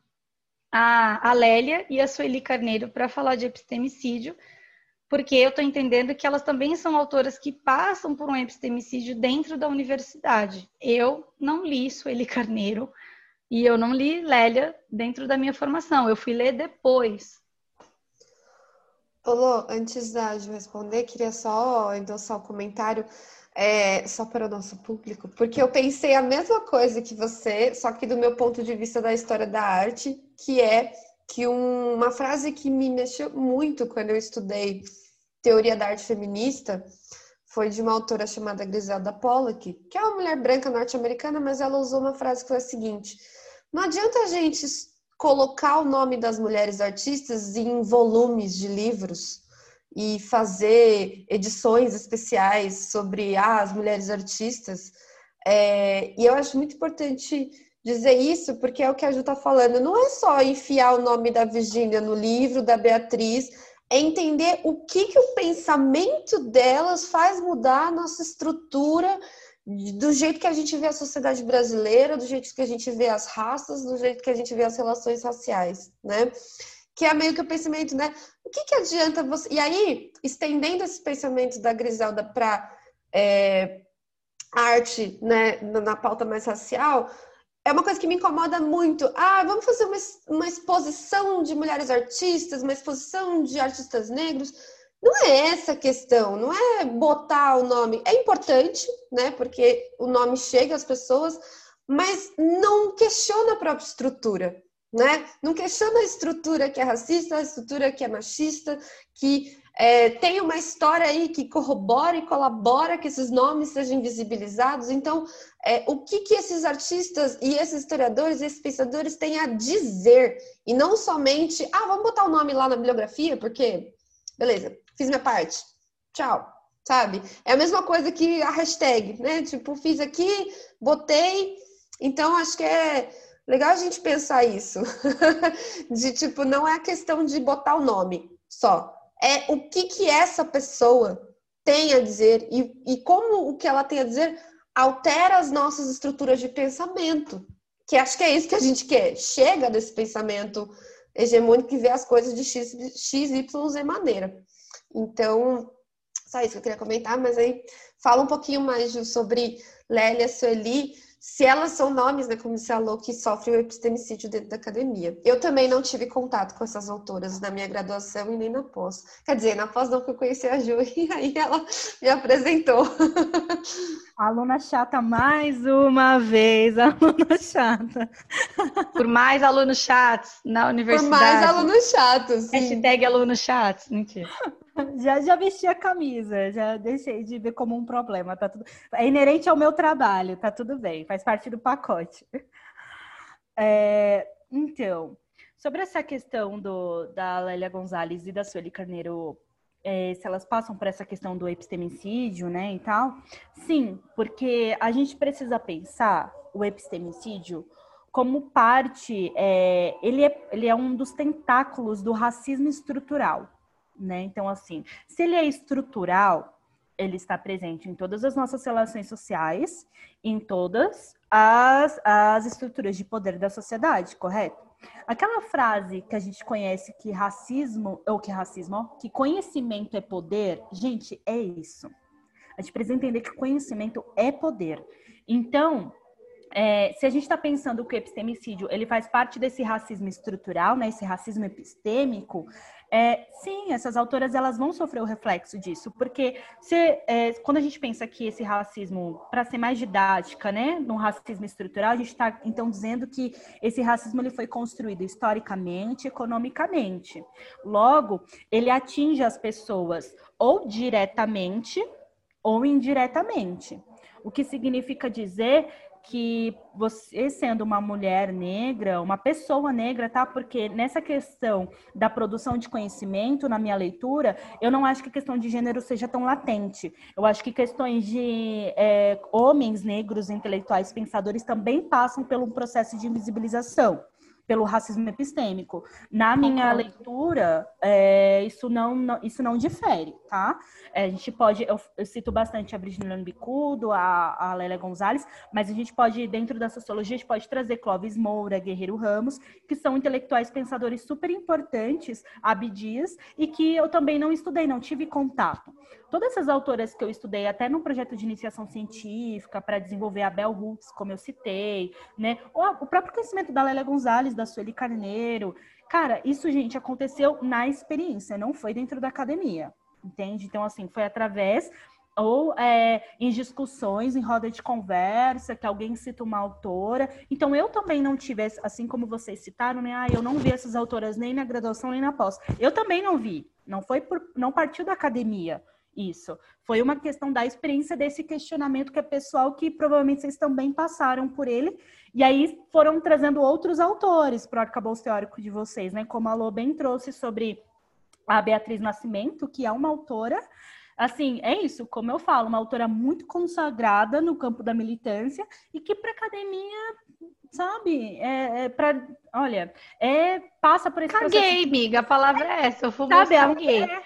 a, a Lélia e a Sueli Carneiro para falar de epistemicídio, porque eu estou entendendo que elas também são autoras que passam por um epistemicídio dentro da universidade. Eu não li Sueli Carneiro e eu não li Lélia dentro da minha formação. Eu fui ler depois. Olô, antes da Ju responder, queria só endossar um comentário. É, só para o nosso público, porque eu pensei a mesma coisa que você, só que do meu ponto de vista da história da arte, que é que um, uma frase que me mexeu muito quando eu estudei teoria da arte feminista foi de uma autora chamada Griselda Pollock, que é uma mulher branca norte-americana, mas ela usou uma frase que foi a seguinte: não adianta a gente colocar o nome das mulheres artistas em volumes de livros e fazer edições especiais sobre ah, as mulheres artistas. É, e eu acho muito importante dizer isso, porque é o que a Ju está falando. Não é só enfiar o nome da Virgínia no livro, da Beatriz, é entender o que, que o pensamento delas faz mudar a nossa estrutura do jeito que a gente vê a sociedade brasileira, do jeito que a gente vê as raças, do jeito que a gente vê as relações raciais, né? Que é meio que o pensamento, né? O que, que adianta você. E aí, estendendo esse pensamento da Griselda para é, arte, né, na pauta mais racial, é uma coisa que me incomoda muito. Ah, vamos fazer uma, uma exposição de mulheres artistas, uma exposição de artistas negros. Não é essa a questão, não é botar o nome. É importante, né? Porque o nome chega às pessoas, mas não questiona a própria estrutura, né? Não questiona a estrutura que é racista, a estrutura que é machista, que é, tem uma história aí que corrobora e colabora que esses nomes sejam invisibilizados. Então, é, o que, que esses artistas e esses historiadores, esses pensadores têm a dizer? E não somente, ah, vamos botar o nome lá na bibliografia, porque, beleza, fiz minha parte. Tchau. Sabe? É a mesma coisa que a hashtag, né? Tipo, fiz aqui, botei. Então, acho que é legal a gente pensar isso. de tipo, não é a questão de botar o nome só é o que, que essa pessoa tem a dizer e, e como o que ela tem a dizer altera as nossas estruturas de pensamento. Que acho que é isso que a gente quer. Chega desse pensamento hegemônico e vê as coisas de X, X Y, Z maneira. Então, só isso que eu queria comentar, mas aí fala um pouquinho mais Ju, sobre Lélia Sueli se elas são nomes, né, como você falou, que sofrem o epistemicídio dentro da academia. Eu também não tive contato com essas autoras na minha graduação e nem na pós. Quer dizer, na pós não que eu conheci a Ju e aí ela me apresentou. Aluna chata mais uma vez, aluna chata. Por mais alunos chatos na universidade. Por mais alunos chatos. Sim. Hashtag alunos chatos. Mentira. já, já vesti a camisa, já deixei de ver como um problema. Tá tudo... É inerente ao meu trabalho, tá tudo bem, faz parte do pacote. É, então, sobre essa questão do, da Lélia Gonzalez e da Sueli Carneiro, é, se elas passam por essa questão do epistemicídio, né, e tal, sim, porque a gente precisa pensar o epistemicídio como parte, é, ele, é, ele é um dos tentáculos do racismo estrutural né? Então, assim, se ele é estrutural, ele está presente em todas as nossas relações sociais, em todas as, as estruturas de poder da sociedade, correto? Aquela frase que a gente conhece que racismo, ou que racismo, que conhecimento é poder, gente, é isso. A gente precisa entender que conhecimento é poder. Então, é, se a gente está pensando que o epistemicídio ele faz parte desse racismo estrutural, né, esse racismo epistêmico, é, sim, essas autoras elas vão sofrer o reflexo disso, porque se, é, quando a gente pensa que esse racismo, para ser mais didática, né, no racismo estrutural, a gente está então dizendo que esse racismo ele foi construído historicamente, economicamente. Logo, ele atinge as pessoas ou diretamente ou indiretamente. O que significa dizer que você sendo uma mulher negra, uma pessoa negra, tá? Porque nessa questão da produção de conhecimento, na minha leitura, eu não acho que a questão de gênero seja tão latente. Eu acho que questões de é, homens negros, intelectuais, pensadores também passam pelo processo de invisibilização. Pelo racismo epistêmico. Na minha leitura, é, isso, não, não, isso não difere, tá? É, a gente pode, eu, eu, cito bastante a Virginia Bicudo, a, a Lélia Gonzalez, mas a gente pode, dentro da sociologia, a gente pode trazer Clóvis Moura, Guerreiro Ramos, que são intelectuais pensadores super importantes, Abdias, e que eu também não estudei, não tive contato. Todas essas autoras que eu estudei, até no projeto de iniciação científica, para desenvolver a Bell Hooks, como eu citei, né? o próprio conhecimento da Lélia Gonzalez, da Sueli Carneiro. Cara, isso, gente, aconteceu na experiência, não foi dentro da academia, entende? Então, assim, foi através ou é, em discussões, em roda de conversa, que alguém cita uma autora. Então, eu também não tive, assim como vocês citaram, né? Ah, eu não vi essas autoras nem na graduação nem na pós. Eu também não vi. Não foi por, não partiu da academia isso. Foi uma questão da experiência desse questionamento que é pessoal que provavelmente vocês também passaram por ele. E aí foram trazendo outros autores para o arcabouço teórico de vocês, né? Como a Lô bem trouxe sobre a Beatriz Nascimento, que é uma autora assim, é isso, como eu falo, uma autora muito consagrada no campo da militância e que para academia, sabe, é, é para, olha, é passa por esse Caguei, processo. amiga, a palavra é essa, eu fui sabe, é,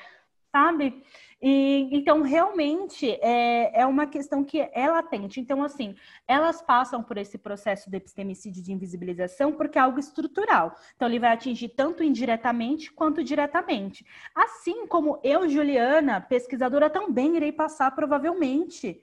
sabe? E, então, realmente, é, é uma questão que é latente. Então, assim, elas passam por esse processo de epistemicídio de invisibilização porque é algo estrutural. Então, ele vai atingir tanto indiretamente quanto diretamente. Assim como eu, Juliana, pesquisadora, também irei passar, provavelmente.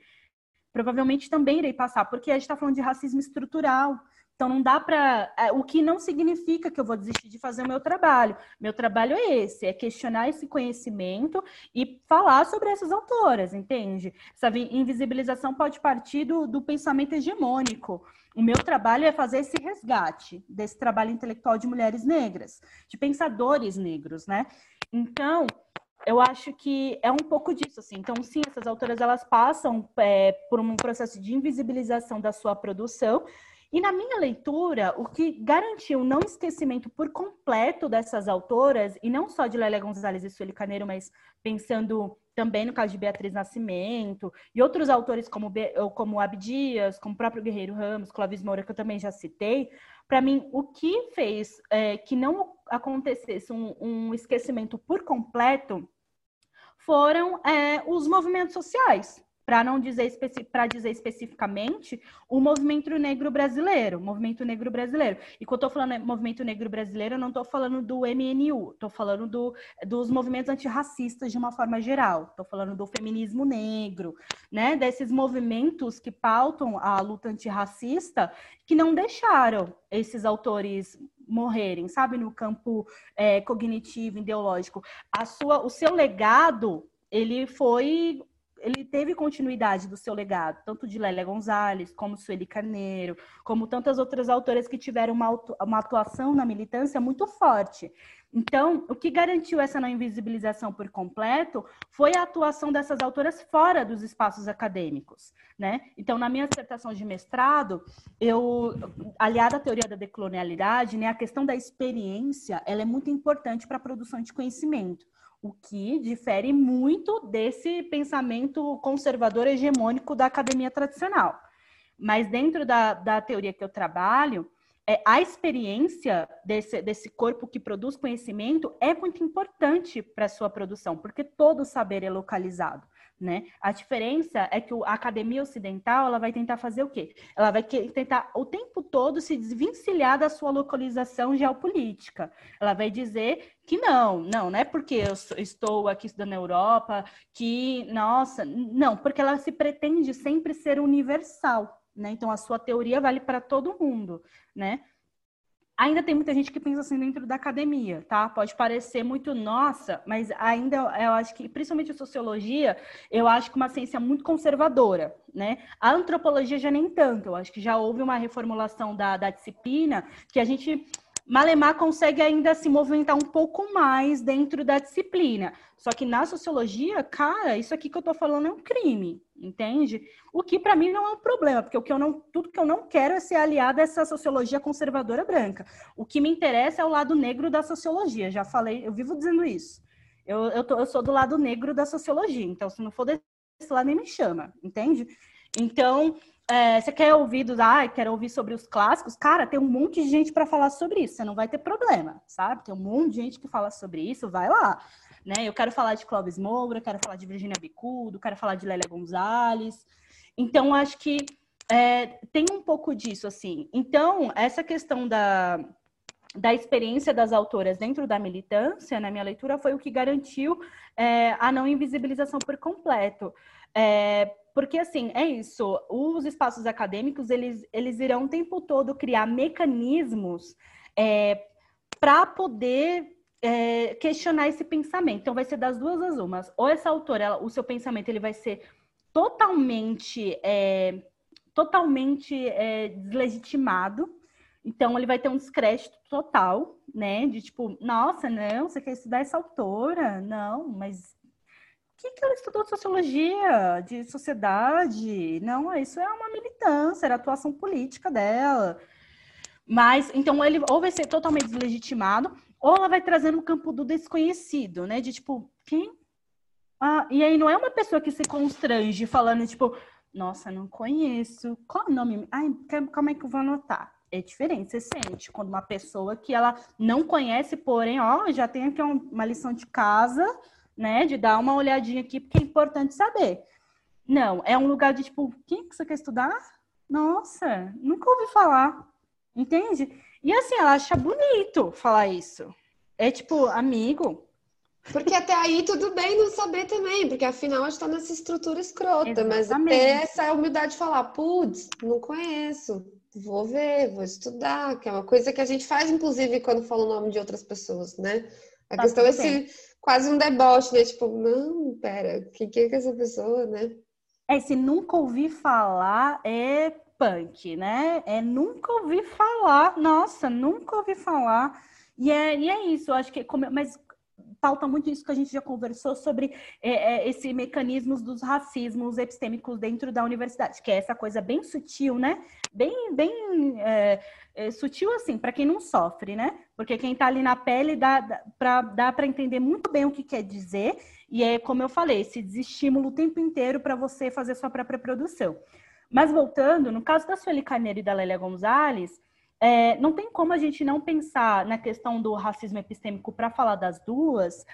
Provavelmente também irei passar, porque a gente está falando de racismo estrutural. Então não dá para, é, o que não significa que eu vou desistir de fazer o meu trabalho. Meu trabalho é esse, é questionar esse conhecimento e falar sobre essas autoras, entende? Essa invisibilização pode partir do, do pensamento hegemônico. O meu trabalho é fazer esse resgate desse trabalho intelectual de mulheres negras, de pensadores negros, né? Então, eu acho que é um pouco disso, assim. Então, sim, essas autoras elas passam é, por um processo de invisibilização da sua produção e na minha leitura, o que garantiu não esquecimento por completo dessas autoras, e não só de Lélia Gonzalez e Sueli Caneiro, mas pensando também no caso de Beatriz Nascimento, e outros autores como, como Abdias, como o próprio Guerreiro Ramos, Clóvis Moura, que eu também já citei, para mim, o que fez é, que não acontecesse um, um, esquecimento por completo foram é, os movimentos sociais para não dizer para dizer especificamente o movimento negro brasileiro, movimento negro brasileiro. E quando eu estou falando movimento negro brasileiro, eu não estou falando do MNU, estou falando do, dos movimentos antirracistas de uma forma geral, estou falando do feminismo negro, né? Desses movimentos que pautam a luta antirracista que não deixaram esses autores morrerem, sabe, no campo é, cognitivo, ideológico. A sua, o seu legado ele foi ele teve continuidade do seu legado, tanto de Lélia Gonzalez, como Sueli Carneiro, como tantas outras autoras que tiveram uma, uma atuação na militância muito forte. Então, o que garantiu essa não invisibilização por completo foi a atuação dessas autoras fora dos espaços acadêmicos, né? Então, na minha dissertação de mestrado, eu, aliada à teoria da decolonialidade, né, a questão da experiência, ela é muito importante para a produção de conhecimento o que difere muito desse pensamento conservador hegemônico da academia tradicional. Mas dentro da, da teoria que eu trabalho, é, a experiência desse, desse corpo que produz conhecimento é muito importante para a sua produção, porque todo saber é localizado. Né? A diferença é que a academia ocidental ela vai tentar fazer o quê? Ela vai tentar o tempo todo se desvencilhar da sua localização geopolítica. Ela vai dizer que não, não, não é porque eu estou aqui estudando na Europa que, nossa, não, porque ela se pretende sempre ser universal. Né? Então a sua teoria vale para todo mundo, né? Ainda tem muita gente que pensa assim dentro da academia, tá? Pode parecer muito nossa, mas ainda eu acho que, principalmente a sociologia, eu acho que uma ciência muito conservadora, né? A antropologia já nem tanto, eu acho que já houve uma reformulação da, da disciplina que a gente Malemar consegue ainda se movimentar um pouco mais dentro da disciplina. Só que na sociologia, cara, isso aqui que eu tô falando é um crime, entende? O que para mim não é um problema, porque o que eu não, tudo que eu não quero é ser aliada a essa sociologia conservadora branca. O que me interessa é o lado negro da sociologia. Já falei, eu vivo dizendo isso. Eu, eu, tô, eu sou do lado negro da sociologia, então se não for desse lado, nem me chama, entende? Então, é, você quer ouvir dos, ah, quer ouvir sobre os clássicos? Cara, tem um monte de gente para falar sobre isso, você não vai ter problema, sabe? Tem um monte de gente que fala sobre isso, vai lá. Né? Eu quero falar de Clóvis Moura, quero falar de Virginia Bicudo, quero falar de Lélia Gonzalez. Então, acho que é, tem um pouco disso, assim. Então, essa questão da, da experiência das autoras dentro da militância, na minha leitura, foi o que garantiu é, a não invisibilização por completo. É, porque, assim, é isso. Os espaços acadêmicos, eles, eles irão o tempo todo criar mecanismos é, para poder é, questionar esse pensamento. Então, vai ser das duas as umas. Ou essa autora, ela, o seu pensamento, ele vai ser totalmente, é, totalmente é, deslegitimado. Então, ele vai ter um descrédito total, né? De tipo, nossa, não, você quer estudar essa autora? Não, mas que, que ela estudou sociologia de sociedade? Não, isso é uma militância, era atuação política dela. Mas, então, ele ou vai ser totalmente deslegitimado, ou ela vai trazendo o campo do desconhecido, né? De tipo, quem? Ah, e aí não é uma pessoa que se constrange falando, tipo, nossa, não conheço. Qual o nome? Ai, como é que eu vou anotar? É diferente, você sente quando uma pessoa que ela não conhece, porém, ó, já tem aqui uma lição de casa, né? De dar uma olhadinha aqui, porque é importante saber. Não, é um lugar de tipo, quem que você quer estudar? Nossa, nunca ouvi falar. Entende? E assim, ela acha bonito falar isso. É tipo, amigo. Porque até aí tudo bem não saber também, porque afinal a gente tá nessa estrutura escrota, Exatamente. mas até essa humildade de falar, putz, não conheço, vou ver, vou estudar, que é uma coisa que a gente faz, inclusive, quando fala o nome de outras pessoas, né? A tá questão é se, quase um deboche, né? Tipo, não, pera, o que, que é que essa pessoa, né? É, se nunca ouvi falar, é punk, né? É nunca ouvi falar, nossa, nunca ouvi falar. E é, e é isso, eu acho que, mas pauta muito isso que a gente já conversou sobre é, é, esse mecanismos dos racismos epistêmicos dentro da universidade, que é essa coisa bem sutil, né? Bem, bem é, é, sutil assim, para quem não sofre, né? Porque quem está ali na pele dá, dá para entender muito bem o que quer dizer, e é como eu falei, esse desestímulo o tempo inteiro para você fazer sua própria produção. Mas voltando, no caso da Sueli Carneiro e da Lélia Gonzalez, é, não tem como a gente não pensar na questão do racismo epistêmico para falar das duas,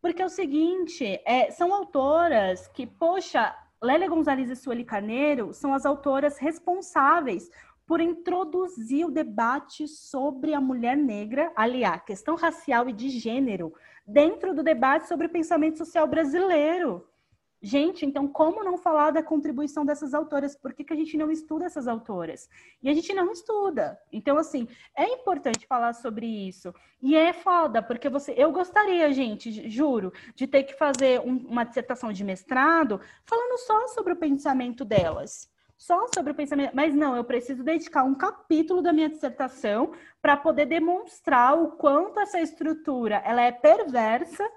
porque é o seguinte, é, são autoras que, poxa, Lélia Gonzalez e Sueli Carneiro são as autoras responsáveis por introduzir o debate sobre a mulher negra, aliás, questão racial e de gênero, dentro do debate sobre o pensamento social brasileiro. Gente, então como não falar da contribuição dessas autoras? Por que, que a gente não estuda essas autoras? E a gente não estuda. Então, assim, é importante falar sobre isso. E é foda, porque você. Eu gostaria, gente, juro, de ter que fazer um, uma dissertação de mestrado falando só sobre o pensamento delas só sobre o pensamento, mas não, eu preciso dedicar um capítulo da minha dissertação para poder demonstrar o quanto essa estrutura ela é perversa,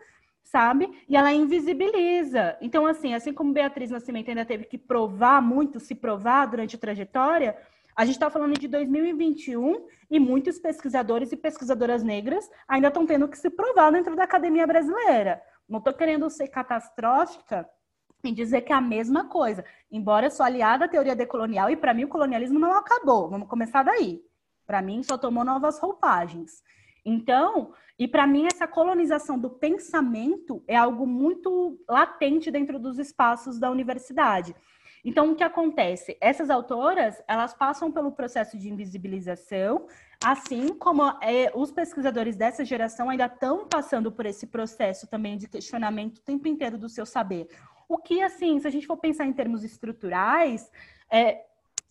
sabe? E ela invisibiliza. Então, assim, assim como Beatriz Nascimento ainda teve que provar muito, se provar durante a trajetória, a gente está falando de 2021 e muitos pesquisadores e pesquisadoras negras ainda estão tendo que se provar dentro da academia brasileira. Não estou querendo ser catastrófica, em dizer que é a mesma coisa. Embora eu sou aliada à teoria decolonial e para mim o colonialismo não acabou. Vamos começar daí. Para mim só tomou novas roupagens. Então, e para mim essa colonização do pensamento é algo muito latente dentro dos espaços da universidade. Então, o que acontece? Essas autoras, elas passam pelo processo de invisibilização, assim como é, os pesquisadores dessa geração ainda estão passando por esse processo também de questionamento o tempo inteiro do seu saber. O que, assim, se a gente for pensar em termos estruturais, é,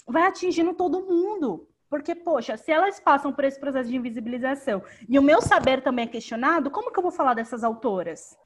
vai atingindo todo mundo. Porque, poxa, se elas passam por esse processo de invisibilização e o meu saber também é questionado, como que eu vou falar dessas autoras?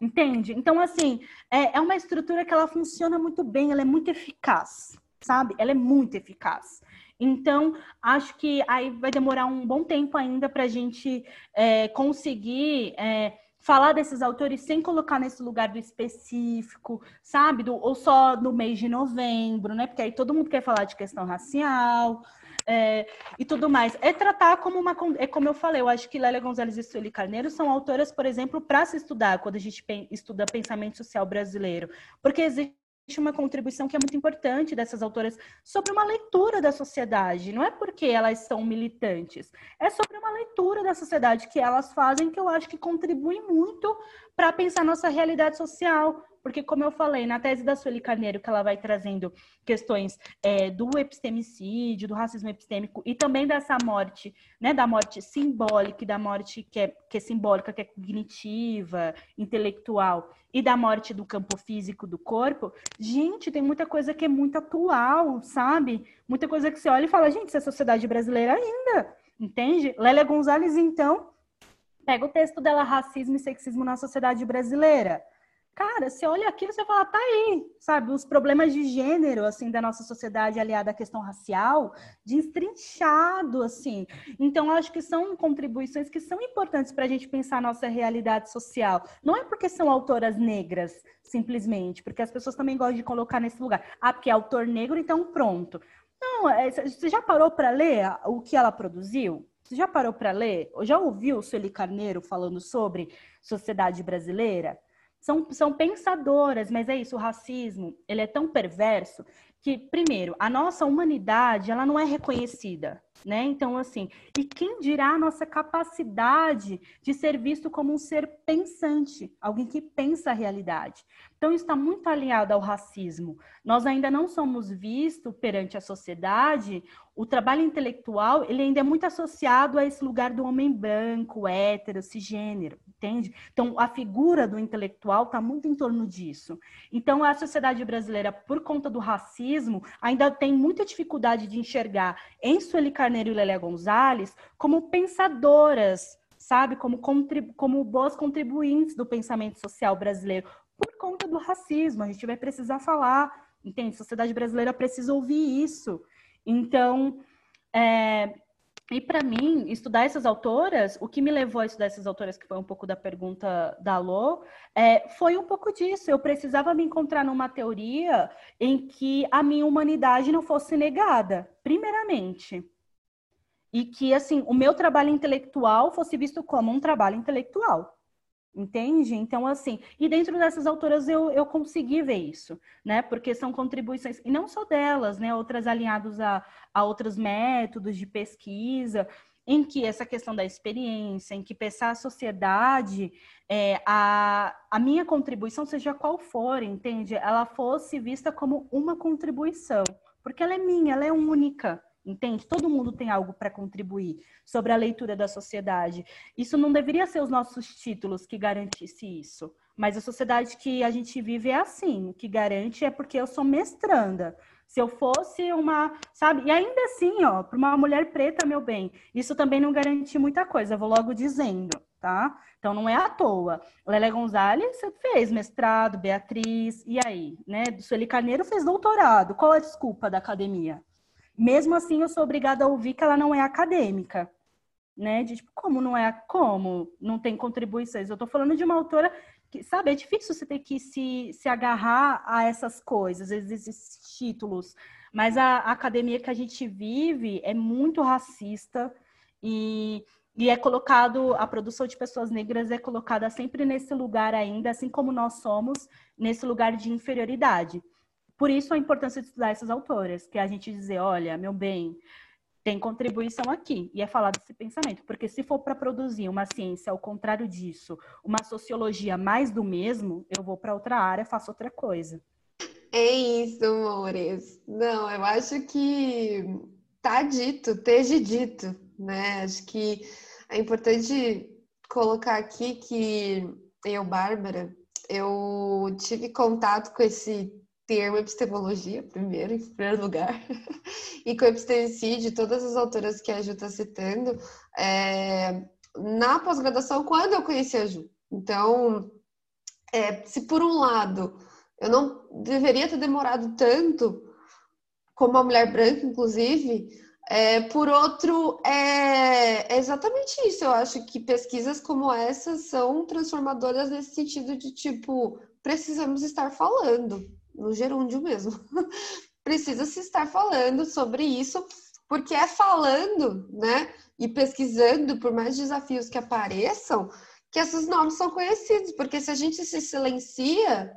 Entende? Então, assim, é, é uma estrutura que ela funciona muito bem, ela é muito eficaz, sabe? Ela é muito eficaz. Então, acho que aí vai demorar um bom tempo ainda para a gente é, conseguir é, falar desses autores sem colocar nesse lugar do específico, sabe? Do, ou só no mês de novembro, né? Porque aí todo mundo quer falar de questão racial. É, e tudo mais. É tratar como uma. É como eu falei, eu acho que Lélia Gonzalez e Sueli Carneiro são autoras, por exemplo, para se estudar quando a gente estuda pensamento social brasileiro. Porque existe uma contribuição que é muito importante dessas autoras sobre uma leitura da sociedade. Não é porque elas são militantes, é sobre uma leitura da sociedade que elas fazem que eu acho que contribui muito para pensar nossa realidade social, porque, como eu falei, na tese da Sueli Carneiro, que ela vai trazendo questões é, do epistemicídio, do racismo epistêmico e também dessa morte, né, da morte simbólica e da morte que é, que é simbólica, que é cognitiva, intelectual, e da morte do campo físico do corpo, gente, tem muita coisa que é muito atual, sabe? Muita coisa que você olha e fala, gente, isso é sociedade brasileira ainda, entende? Lélia Gonzalez, então, pega o texto dela, Racismo e Sexismo na Sociedade Brasileira Cara, você olha aquilo e você fala, tá aí, sabe? Os problemas de gênero, assim, da nossa sociedade aliada à questão racial, destrinchado, assim. Então, acho que são contribuições que são importantes para a gente pensar a nossa realidade social. Não é porque são autoras negras, simplesmente, porque as pessoas também gostam de colocar nesse lugar. Ah, porque é autor negro, então pronto. Não, é, você já parou para ler o que ela produziu? Você já parou para ler? Já ouviu o Sueli Carneiro falando sobre sociedade brasileira? São, são pensadoras, mas é isso, o racismo, ele é tão perverso que, primeiro, a nossa humanidade, ela não é reconhecida, né? Então, assim, e quem dirá a nossa capacidade de ser visto como um ser pensante, alguém que pensa a realidade. Então, está muito alinhado ao racismo. Nós ainda não somos vistos perante a sociedade, o trabalho intelectual, ele ainda é muito associado a esse lugar do homem branco, hétero, cisgênero entende? Então, a figura do intelectual está muito em torno disso. Então, a sociedade brasileira, por conta do racismo, ainda tem muita dificuldade de enxergar em Sueli Carneiro e Lélia Gonzalez como pensadoras, sabe? Como, como boas contribuintes do pensamento social brasileiro, por conta do racismo. A gente vai precisar falar, entende? Sociedade brasileira precisa ouvir isso. Então, é, e para mim, estudar essas autoras, o que me levou a estudar essas autoras, que foi um pouco da pergunta da Lô, é, foi um pouco disso. Eu precisava me encontrar numa teoria em que a minha humanidade não fosse negada, primeiramente. E que, assim, o meu trabalho intelectual fosse visto como um trabalho intelectual. Entende? Então, assim, e dentro dessas autoras eu, eu consegui ver isso, né? Porque são contribuições, e não só delas, né? Outras alinhadas a, a outros métodos de pesquisa, em que essa questão da experiência, em que pensar a sociedade, é, a, a minha contribuição, seja qual for, entende? Ela fosse vista como uma contribuição, porque ela é minha, ela é única, entende? Todo mundo tem algo para contribuir sobre a leitura da sociedade. Isso não deveria ser os nossos títulos que garantisse isso. Mas a sociedade que a gente vive é assim, o que garante é porque eu sou mestranda. Se eu fosse uma, sabe? E ainda assim, ó, para uma mulher preta, meu bem, isso também não garante muita coisa, vou logo dizendo, tá? Então não é à toa. Lélia Gonzalez fez mestrado, Beatriz, e aí, né? Sueli Carneiro fez doutorado. Qual é a desculpa da academia? Mesmo assim, eu sou obrigada a ouvir que ela não é acadêmica. Né? De tipo, como não é? Como não tem contribuições? Eu tô falando de uma autora que, sabe, é difícil você ter que se, se agarrar a essas coisas, esses títulos. Mas a, a academia que a gente vive é muito racista e e é colocado, a produção de pessoas negras é colocada sempre nesse lugar ainda, assim como nós somos, nesse lugar de inferioridade. Por isso a importância de estudar essas autoras, que é a gente dizer, olha, meu bem, tem contribuição aqui, e é falar desse pensamento, porque se for para produzir uma ciência ao contrário disso, uma sociologia mais do mesmo, eu vou para outra área, faço outra coisa. É isso, amores. Não, eu acho que tá dito, esteja dito, né? Acho que é importante colocar aqui que eu, Bárbara, eu tive contato com esse termo epistemologia, primeiro, em primeiro lugar, e com epistemicídio, todas as autoras que a Ju está citando, é, na pós-graduação, quando eu conheci a Ju. Então, é, se por um lado eu não deveria ter demorado tanto, como uma mulher branca, inclusive, é, por outro, é, é, exatamente isso. Eu acho que pesquisas como essa são transformadoras nesse sentido de tipo, precisamos estar falando no gerúndio mesmo. Precisa se estar falando sobre isso, porque é falando, né? E pesquisando, por mais desafios que apareçam, que esses nomes são conhecidos. Porque se a gente se silencia,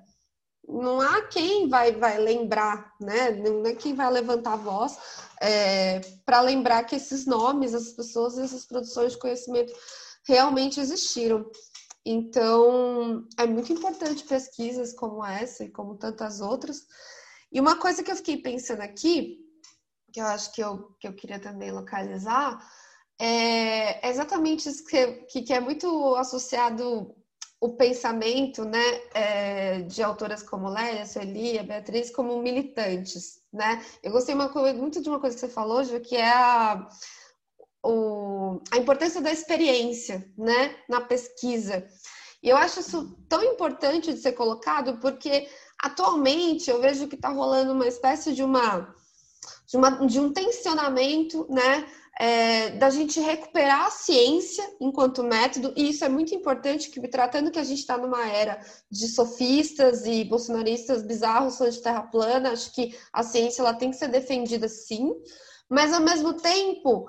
não há quem vai, vai lembrar, né? Não é quem vai levantar a voz é, para lembrar que esses nomes, essas pessoas, essas produções de conhecimento realmente existiram. Então, é muito importante pesquisas como essa e como tantas outras. E uma coisa que eu fiquei pensando aqui, que eu acho que eu, que eu queria também localizar, é exatamente isso que, que é muito associado o pensamento né, é, de autoras como Lélia, Sueli, Beatriz, como militantes. Né? Eu gostei uma, muito de uma coisa que você falou, Ju, que é a, o, a importância da experiência né, na pesquisa. E eu acho isso tão importante de ser colocado, porque atualmente eu vejo que está rolando uma espécie de uma, de, uma, de um tensionamento, né? é, da gente recuperar a ciência enquanto método, e isso é muito importante, que tratando que a gente está numa era de sofistas e bolsonaristas bizarros fãs de terra plana, acho que a ciência ela tem que ser defendida sim, mas ao mesmo tempo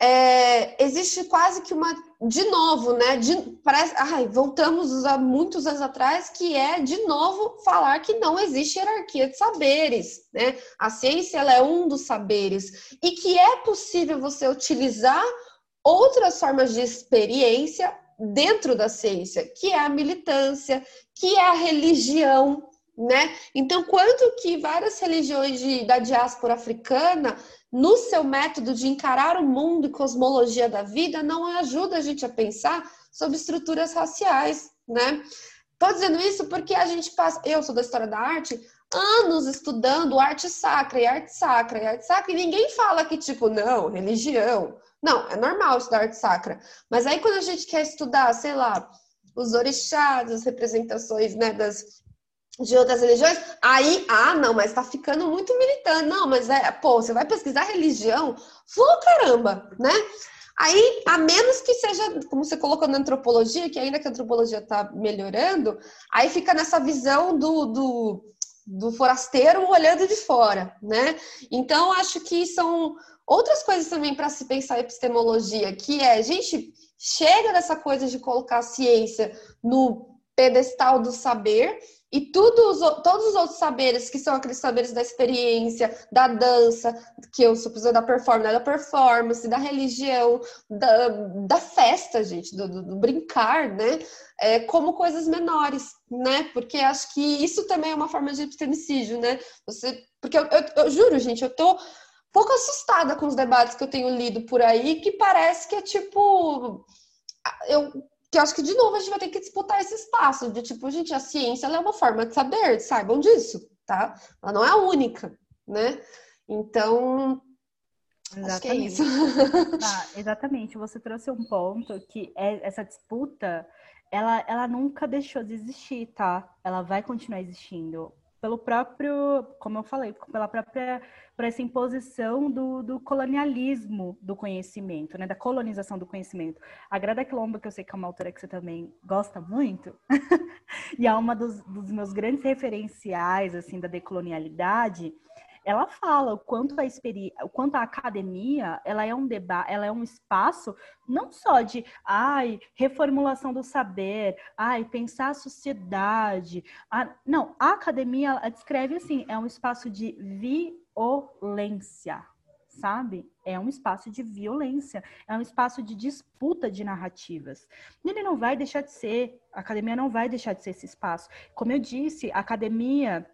é, existe quase que uma de novo, né? De, parece, ai, voltamos a muitos anos atrás, que é de novo falar que não existe hierarquia de saberes, né? A ciência ela é um dos saberes e que é possível você utilizar outras formas de experiência dentro da ciência, que é a militância, que é a religião, né? Então, quanto que várias religiões de, da diáspora africana no seu método de encarar o mundo e cosmologia da vida, não ajuda a gente a pensar sobre estruturas raciais, né? Tô dizendo isso porque a gente passa, eu sou da história da arte, anos estudando arte sacra e arte sacra e arte sacra, e ninguém fala que, tipo, não, religião. Não, é normal estudar arte sacra. Mas aí quando a gente quer estudar, sei lá, os orixás, as representações né, das de outras religiões, aí, ah, não, mas tá ficando muito militante. Não, mas é, pô, você vai pesquisar religião? Vou, caramba, né? Aí, a menos que seja, como você colocou na antropologia, que ainda que a antropologia tá melhorando, aí fica nessa visão do, do, do forasteiro olhando de fora, né? Então, acho que são outras coisas também para se pensar epistemologia, que é, gente, chega dessa coisa de colocar a ciência no pedestal do saber e os, todos os outros saberes, que são aqueles saberes da experiência, da dança, que eu supus da performance, da performance, da religião, da, da festa, gente, do, do, do brincar, né? É, como coisas menores, né? Porque acho que isso também é uma forma de epistemicídio, né? Você, porque eu, eu, eu juro, gente, eu tô pouco assustada com os debates que eu tenho lido por aí, que parece que é tipo. Eu que eu acho que, de novo, a gente vai ter que disputar esse espaço de tipo, gente, a ciência é uma forma de saber, saibam disso, tá? Ela não é a única, né? Então, Exatamente. Acho que é isso. Ah, exatamente. Você trouxe um ponto que é essa disputa, ela, ela nunca deixou de existir, tá? Ela vai continuar existindo pelo próprio, como eu falei, pela própria por essa imposição do, do, colonialismo do conhecimento, né, da colonização do conhecimento. A Grada Quilomba, que eu sei que é uma autora que você também gosta muito, e é uma dos, dos, meus grandes referenciais assim da decolonialidade, ela fala o quanto a experi... o quanto a academia ela é um debate, ela é um espaço não só de ai, reformulação do saber, ai, pensar a sociedade. A... Não, a academia ela descreve assim, é um espaço de violência, sabe? É um espaço de violência, é um espaço de disputa de narrativas. Ele não vai deixar de ser, a academia não vai deixar de ser esse espaço. Como eu disse, a academia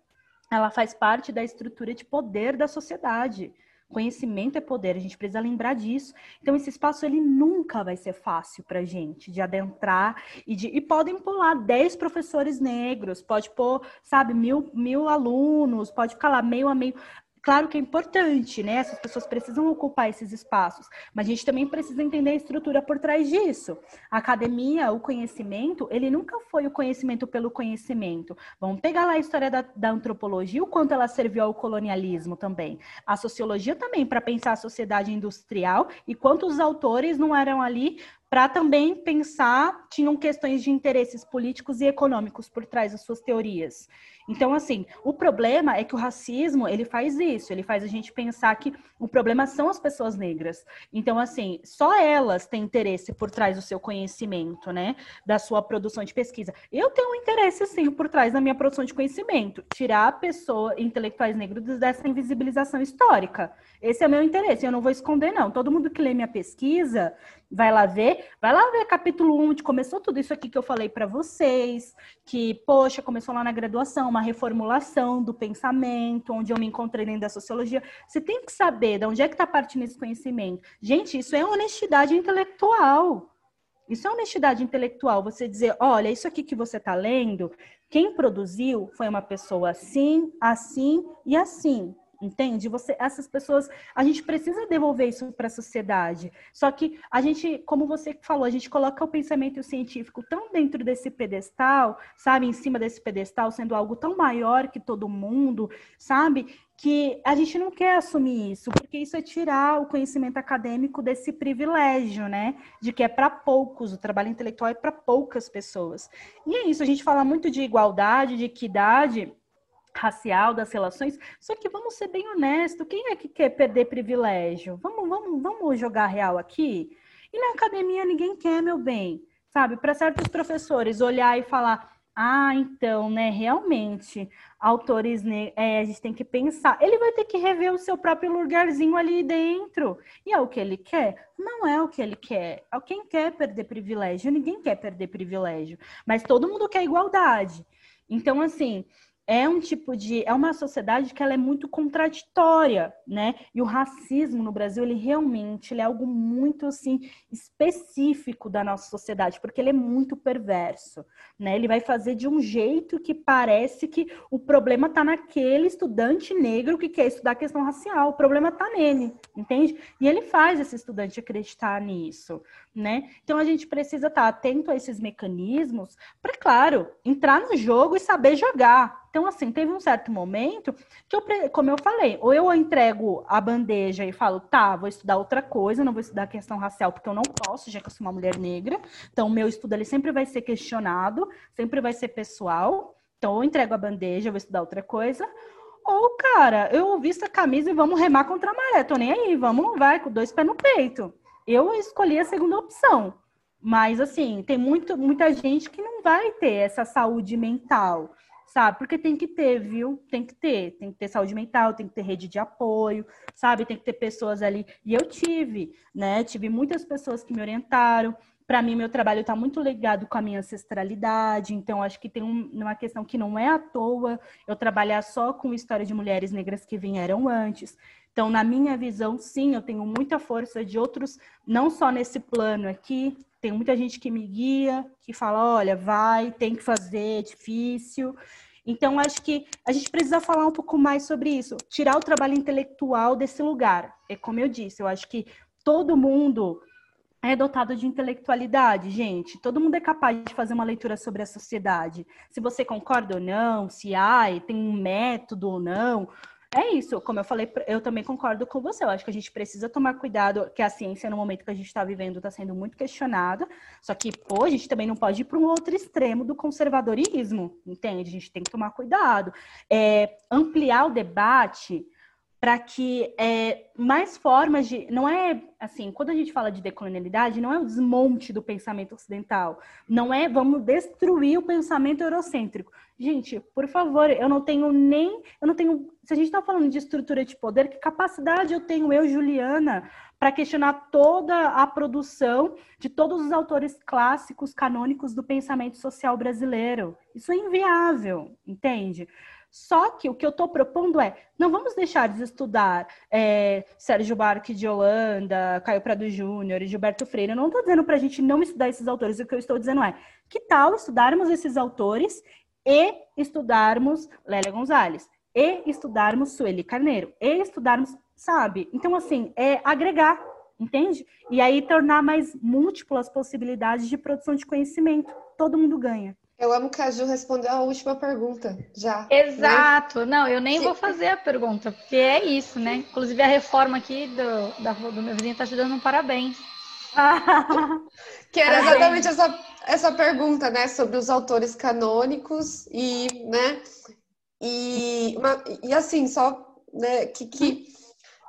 ela faz parte da estrutura de poder da sociedade. Conhecimento é poder, a gente precisa lembrar disso. Então, esse espaço ele nunca vai ser fácil para gente de adentrar e de. E podem pular 10 professores negros, pode pôr, sabe, mil, mil alunos, pode ficar lá meio a meio. Claro que é importante, né? Essas pessoas precisam ocupar esses espaços, mas a gente também precisa entender a estrutura por trás disso. A academia, o conhecimento, ele nunca foi o conhecimento pelo conhecimento. Vamos pegar lá a história da, da antropologia, o quanto ela serviu ao colonialismo também. A sociologia também, para pensar a sociedade industrial e quantos autores não eram ali para também pensar, tinham questões de interesses políticos e econômicos por trás das suas teorias. Então, assim, o problema é que o racismo, ele faz isso, ele faz a gente pensar que o problema são as pessoas negras. Então, assim, só elas têm interesse por trás do seu conhecimento, né? Da sua produção de pesquisa. Eu tenho um interesse, sim, por trás da minha produção de conhecimento. Tirar a pessoa, intelectuais negros, dessa invisibilização histórica. Esse é o meu interesse, eu não vou esconder, não. Todo mundo que lê minha pesquisa vai lá ver, vai lá ver capítulo 1, onde começou tudo isso aqui que eu falei para vocês, que, poxa, começou lá na graduação, uma reformulação do pensamento, onde eu me encontrei dentro da sociologia. Você tem que saber de onde é que está partindo esse conhecimento. Gente, isso é honestidade intelectual. Isso é honestidade intelectual. Você dizer, olha, isso aqui que você está lendo, quem produziu foi uma pessoa assim, assim e assim. Entende? Você, essas pessoas, a gente precisa devolver isso para a sociedade. Só que a gente, como você falou, a gente coloca o pensamento científico tão dentro desse pedestal, sabe, em cima desse pedestal, sendo algo tão maior que todo mundo, sabe? Que a gente não quer assumir isso, porque isso é tirar o conhecimento acadêmico desse privilégio, né? De que é para poucos, o trabalho intelectual é para poucas pessoas. E é isso, a gente fala muito de igualdade, de equidade racial das relações. Só que vamos ser bem honestos, quem é que quer perder privilégio? Vamos, vamos, vamos jogar real aqui? E na academia ninguém quer, meu bem. Sabe, para certos professores olhar e falar: "Ah, então, né, realmente, autores, né, é, a gente tem que pensar. Ele vai ter que rever o seu próprio lugarzinho ali dentro. E é o que ele quer? Não é o que ele quer. É quem quer perder privilégio. Ninguém quer perder privilégio, mas todo mundo quer igualdade. Então, assim, é um tipo de é uma sociedade que ela é muito contraditória, né? E o racismo no Brasil ele realmente ele é algo muito assim específico da nossa sociedade, porque ele é muito perverso, né? Ele vai fazer de um jeito que parece que o problema está naquele estudante negro que quer estudar a questão racial, o problema está nele, entende? E ele faz esse estudante acreditar nisso, né? Então a gente precisa estar tá atento a esses mecanismos para, claro, entrar no jogo e saber jogar então, assim, teve um certo momento que eu, como eu falei, ou eu entrego a bandeja e falo, tá, vou estudar outra coisa, não vou estudar questão racial, porque eu não posso, já que eu sou uma mulher negra. Então, o meu estudo ele sempre vai ser questionado, sempre vai ser pessoal. Então, eu entrego a bandeja, vou estudar outra coisa. Ou, cara, eu visto a camisa e vamos remar contra a maré, tô nem aí, vamos, vai, com dois pés no peito. Eu escolhi a segunda opção. Mas, assim, tem muito, muita gente que não vai ter essa saúde mental sabe? Porque tem que ter, viu? Tem que ter, tem que ter saúde mental, tem que ter rede de apoio, sabe? Tem que ter pessoas ali. E eu tive, né? Tive muitas pessoas que me orientaram. Para mim, meu trabalho está muito ligado com a minha ancestralidade, então acho que tem um, uma questão que não é à toa eu trabalhar só com história de mulheres negras que vieram antes. Então, na minha visão, sim, eu tenho muita força de outros, não só nesse plano aqui, tem muita gente que me guia, que fala, olha, vai, tem que fazer, é difícil. Então, acho que a gente precisa falar um pouco mais sobre isso, tirar o trabalho intelectual desse lugar. É como eu disse, eu acho que todo mundo é dotado de intelectualidade, gente. Todo mundo é capaz de fazer uma leitura sobre a sociedade. Se você concorda ou não, se há, tem um método ou não, é isso, como eu falei, eu também concordo com você. Eu acho que a gente precisa tomar cuidado, que a ciência, no momento que a gente está vivendo, está sendo muito questionada. Só que, pô, a gente também não pode ir para um outro extremo do conservadorismo, entende? A gente tem que tomar cuidado. É, ampliar o debate para que é, mais formas de. Não é assim, quando a gente fala de decolonialidade, não é o desmonte do pensamento ocidental, não é vamos destruir o pensamento eurocêntrico. Gente, por favor, eu não tenho nem. Eu não tenho. Se a gente está falando de estrutura de poder, que capacidade eu tenho, eu, Juliana, para questionar toda a produção de todos os autores clássicos, canônicos do pensamento social brasileiro? Isso é inviável, entende? Só que o que eu estou propondo é, não vamos deixar de estudar é, Sérgio Barque de Holanda, Caio Prado Júnior e Gilberto Freire. Eu não estou dizendo para a gente não estudar esses autores, o que eu estou dizendo é, que tal estudarmos esses autores e estudarmos Lélia Gonzalez, e estudarmos Sueli Carneiro, e estudarmos, sabe? Então, assim, é agregar, entende? E aí tornar mais múltiplas possibilidades de produção de conhecimento. Todo mundo ganha. Eu amo que a Ju respondeu a última pergunta, já. Né? Exato. Né? Não, eu nem vou fazer a pergunta, porque é isso, né? Inclusive, a reforma aqui do, da, do meu vizinho está te dando um parabéns. que era exatamente essa, essa pergunta, né, sobre os autores canônicos e, né, e, e assim, só, né, que, que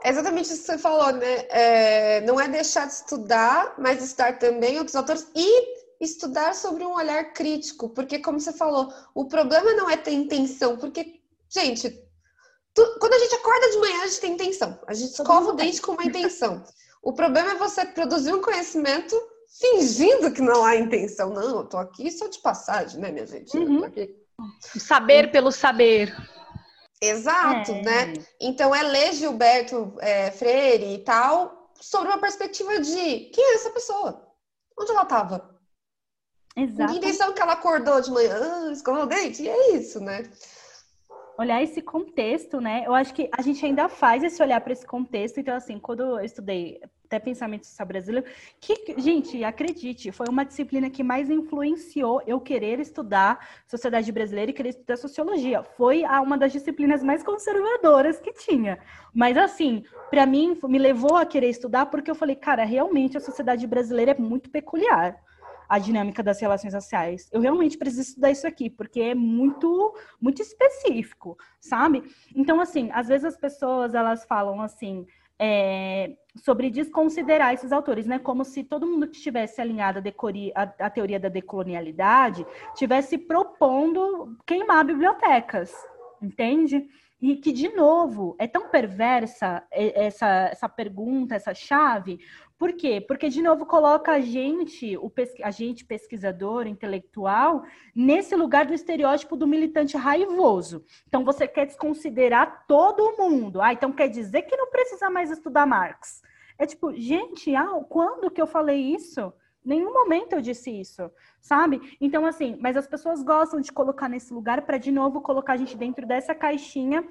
é exatamente isso que você falou, né, é, não é deixar de estudar, mas estudar também outros autores e estudar sobre um olhar crítico, porque como você falou, o problema não é ter intenção, porque, gente, tu, quando a gente acorda de manhã, a gente tem intenção, a gente escova o dente com uma intenção. O problema é você produzir um conhecimento fingindo que não há intenção. Não, eu tô aqui só de passagem, né, minha gente? Uhum. Saber pelo saber. Exato, é. né? Então é ler Gilberto é, Freire e tal sobre uma perspectiva de quem é essa pessoa? Onde ela estava? Exato. Que intenção que ela acordou de manhã, ah, escovou o dente, e é isso, né? olhar esse contexto, né? Eu acho que a gente ainda faz esse olhar para esse contexto. Então, assim, quando eu estudei até pensamento social brasileiro, que, gente, acredite, foi uma disciplina que mais influenciou eu querer estudar sociedade brasileira e querer estudar sociologia. Foi uma das disciplinas mais conservadoras que tinha. Mas, assim, para mim, me levou a querer estudar porque eu falei, cara, realmente a sociedade brasileira é muito peculiar a dinâmica das relações sociais. Eu realmente preciso estudar isso aqui, porque é muito, muito específico, sabe? Então, assim, às vezes as pessoas, elas falam assim, é, sobre desconsiderar esses autores, né? Como se todo mundo que estivesse alinhado à, teoria da decolonialidade tivesse propondo queimar bibliotecas, entende? E que, de novo, é tão perversa essa, essa pergunta, essa chave, por quê? Porque, de novo, coloca a gente, o a gente pesquisador, intelectual, nesse lugar do estereótipo do militante raivoso. Então, você quer desconsiderar todo mundo. Ah, então quer dizer que não precisa mais estudar Marx. É tipo, gente, ah, quando que eu falei isso? Nenhum momento eu disse isso, sabe? Então, assim, mas as pessoas gostam de colocar nesse lugar para, de novo, colocar a gente dentro dessa caixinha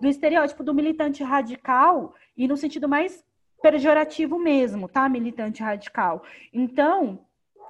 do estereótipo do militante radical e no sentido mais pejorativo mesmo, tá? Militante radical. Então,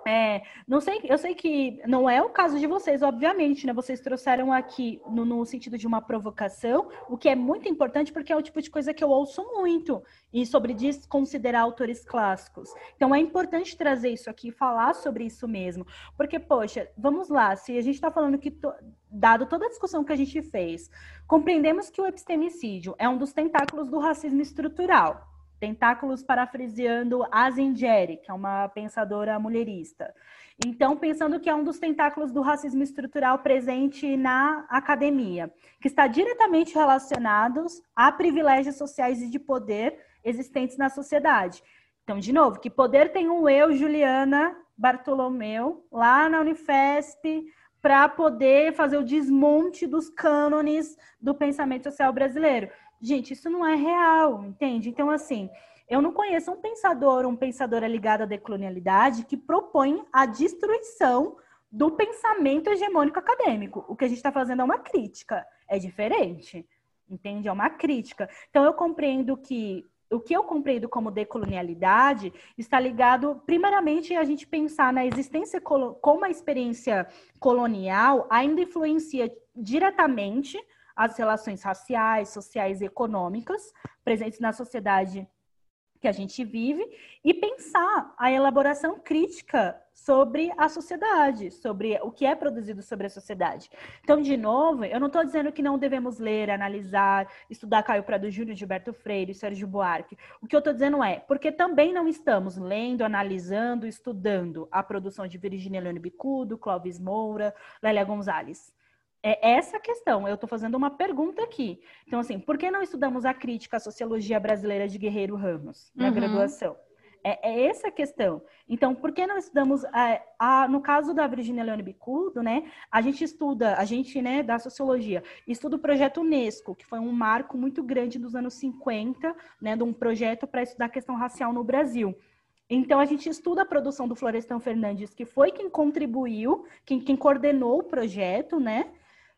é, não sei, eu sei que não é o caso de vocês, obviamente, né? Vocês trouxeram aqui no, no, sentido de uma provocação, o que é muito importante porque é o tipo de coisa que eu ouço muito e sobre desconsiderar autores clássicos. Então é importante trazer isso aqui, falar sobre isso mesmo, porque poxa, vamos lá, se a gente está falando que to, dado toda a discussão que a gente fez, compreendemos que o epistemicídio é um dos tentáculos do racismo estrutural. Tentáculos parafraseando Azingeri, que é uma pensadora mulherista. Então, pensando que é um dos tentáculos do racismo estrutural presente na academia, que está diretamente relacionados a privilégios sociais e de poder existentes na sociedade. Então, de novo, que poder tem um eu, Juliana Bartolomeu, lá na Unifesp, para poder fazer o desmonte dos cânones do pensamento social brasileiro. Gente, isso não é real, entende? Então, assim, eu não conheço um pensador, um pensadora ligada à decolonialidade que propõe a destruição do pensamento hegemônico acadêmico. O que a gente está fazendo é uma crítica, é diferente, entende? É uma crítica. Então, eu compreendo que o que eu compreendo como decolonialidade está ligado, primeiramente, a gente pensar na existência como a experiência colonial ainda influencia diretamente as relações raciais, sociais e econômicas presentes na sociedade que a gente vive e pensar a elaboração crítica sobre a sociedade, sobre o que é produzido sobre a sociedade. Então, de novo, eu não estou dizendo que não devemos ler, analisar, estudar Caio Prado Júnior, Gilberto Freire, Sérgio Buarque. O que eu estou dizendo é, porque também não estamos lendo, analisando, estudando a produção de Virginia Leone Bicudo, Clóvis Moura, Lélia Gonzalez. É essa a questão. Eu estou fazendo uma pergunta aqui. Então, assim, por que não estudamos a crítica à sociologia brasileira de Guerreiro Ramos na uhum. graduação? É, é, essa a questão. Então, por que não estudamos, é, a, no caso da Virginia Leone Bicudo, né, a gente estuda, a gente, né, da sociologia, estuda o projeto Unesco, que foi um marco muito grande dos anos 50, né, de um projeto para estudar a questão racial no Brasil. Então, a gente estuda a produção do Florestan Fernandes, que foi quem contribuiu, quem, quem coordenou o projeto, né,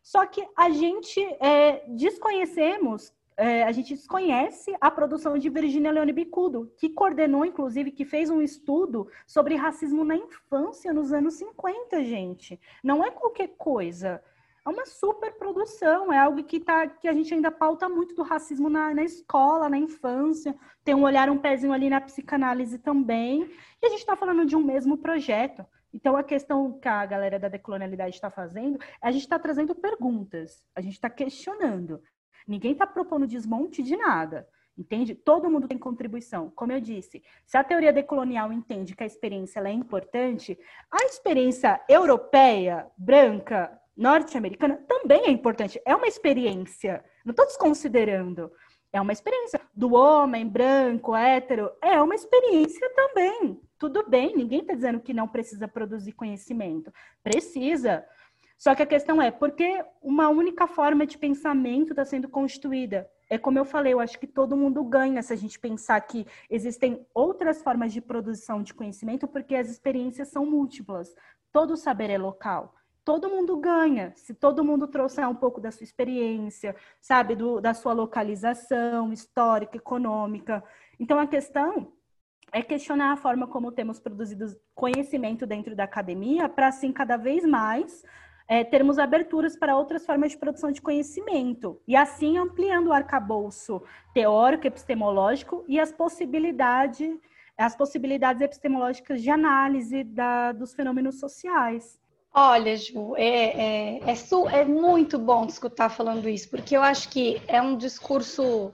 só que a gente é, desconhecemos, é, a gente desconhece a produção de Virginia Leone Bicudo, que coordenou, inclusive, que fez um estudo sobre racismo na infância nos anos 50, gente. Não é qualquer coisa. é uma super produção, é algo que, tá, que a gente ainda pauta muito do racismo na, na escola, na infância, tem um olhar, um pezinho ali na psicanálise também, e a gente está falando de um mesmo projeto. Então, a questão que a galera da decolonialidade está fazendo, a gente está trazendo perguntas, a gente está questionando. Ninguém está propondo desmonte de nada. Entende? Todo mundo tem contribuição. Como eu disse, se a teoria decolonial entende que a experiência é importante, a experiência europeia, branca, norte-americana também é importante. É uma experiência. Não estou desconsiderando. É uma experiência do homem branco, hétero. É uma experiência também. Tudo bem, ninguém está dizendo que não precisa produzir conhecimento. Precisa. Só que a questão é, por que uma única forma de pensamento está sendo constituída? É como eu falei, eu acho que todo mundo ganha se a gente pensar que existem outras formas de produção de conhecimento, porque as experiências são múltiplas. Todo saber é local. Todo mundo ganha se todo mundo trouxer um pouco da sua experiência, sabe, do, da sua localização histórica, econômica. Então a questão é questionar a forma como temos produzido conhecimento dentro da academia para assim cada vez mais é, termos aberturas para outras formas de produção de conhecimento, e assim ampliando o arcabouço teórico, epistemológico e as possibilidades, as possibilidades epistemológicas de análise da, dos fenômenos sociais. Olha, Ju, é, é, é, su, é muito bom escutar falando isso, porque eu acho que é um discurso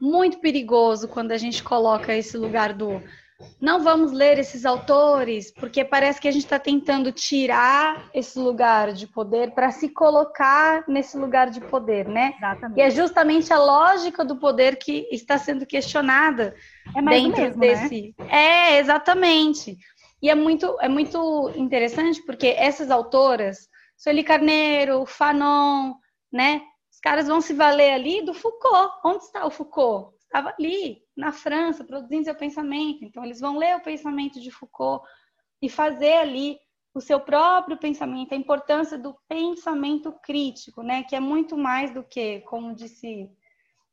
muito perigoso quando a gente coloca esse lugar do não vamos ler esses autores, porque parece que a gente está tentando tirar esse lugar de poder para se colocar nesse lugar de poder, né? Exatamente. E é justamente a lógica do poder que está sendo questionada é dentro mesmo, né? desse. Né? É, exatamente. E é muito, é muito interessante porque essas autoras, Sueli Carneiro, Fanon, né? Os caras vão se valer ali do Foucault. Onde está o Foucault? Estava ali, na França, produzindo seu pensamento. Então, eles vão ler o pensamento de Foucault e fazer ali o seu próprio pensamento, a importância do pensamento crítico, né? Que é muito mais do que, como disse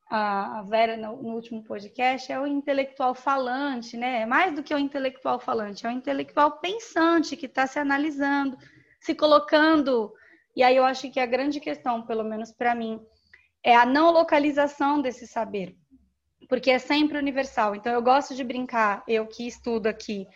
a Vera no, no, último podcast, é o intelectual falante, né? É mais do que o intelectual falante, é o intelectual pensante que está se analisando, se colocando. E aí eu acho que a grande questão, pelo menos para mim, é a não localização desse saber porque é sempre universal. Então, eu gosto de brincar, eu que estudo aqui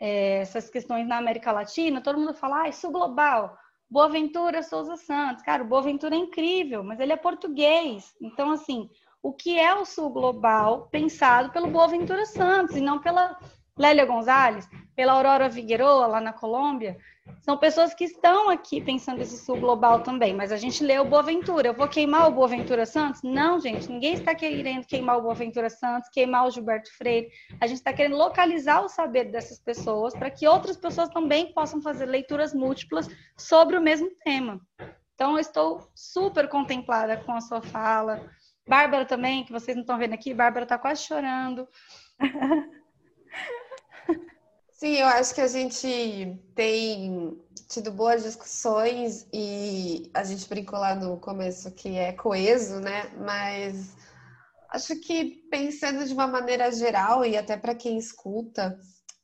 é, essas questões na América Latina, todo mundo fala, ah, isso global. Boaventura Souza Santos. Cara, o Boaventura é incrível, mas ele é português. Então, assim, o que é o Sul Global pensado pelo Boaventura Santos e não pela Lélia Gonzalez, pela Aurora Figueroa, lá na Colômbia, são pessoas que estão aqui pensando esse sul global também, mas a gente lê o Boaventura. Eu vou queimar o Boaventura Santos? Não, gente, ninguém está querendo queimar o Boaventura Santos, queimar o Gilberto Freire. A gente está querendo localizar o saber dessas pessoas para que outras pessoas também possam fazer leituras múltiplas sobre o mesmo tema. Então, eu estou super contemplada com a sua fala. Bárbara também, que vocês não estão vendo aqui, Bárbara está quase chorando. Sim, eu acho que a gente tem tido boas discussões e a gente brincou lá no começo que é coeso, né? Mas acho que pensando de uma maneira geral e até para quem escuta,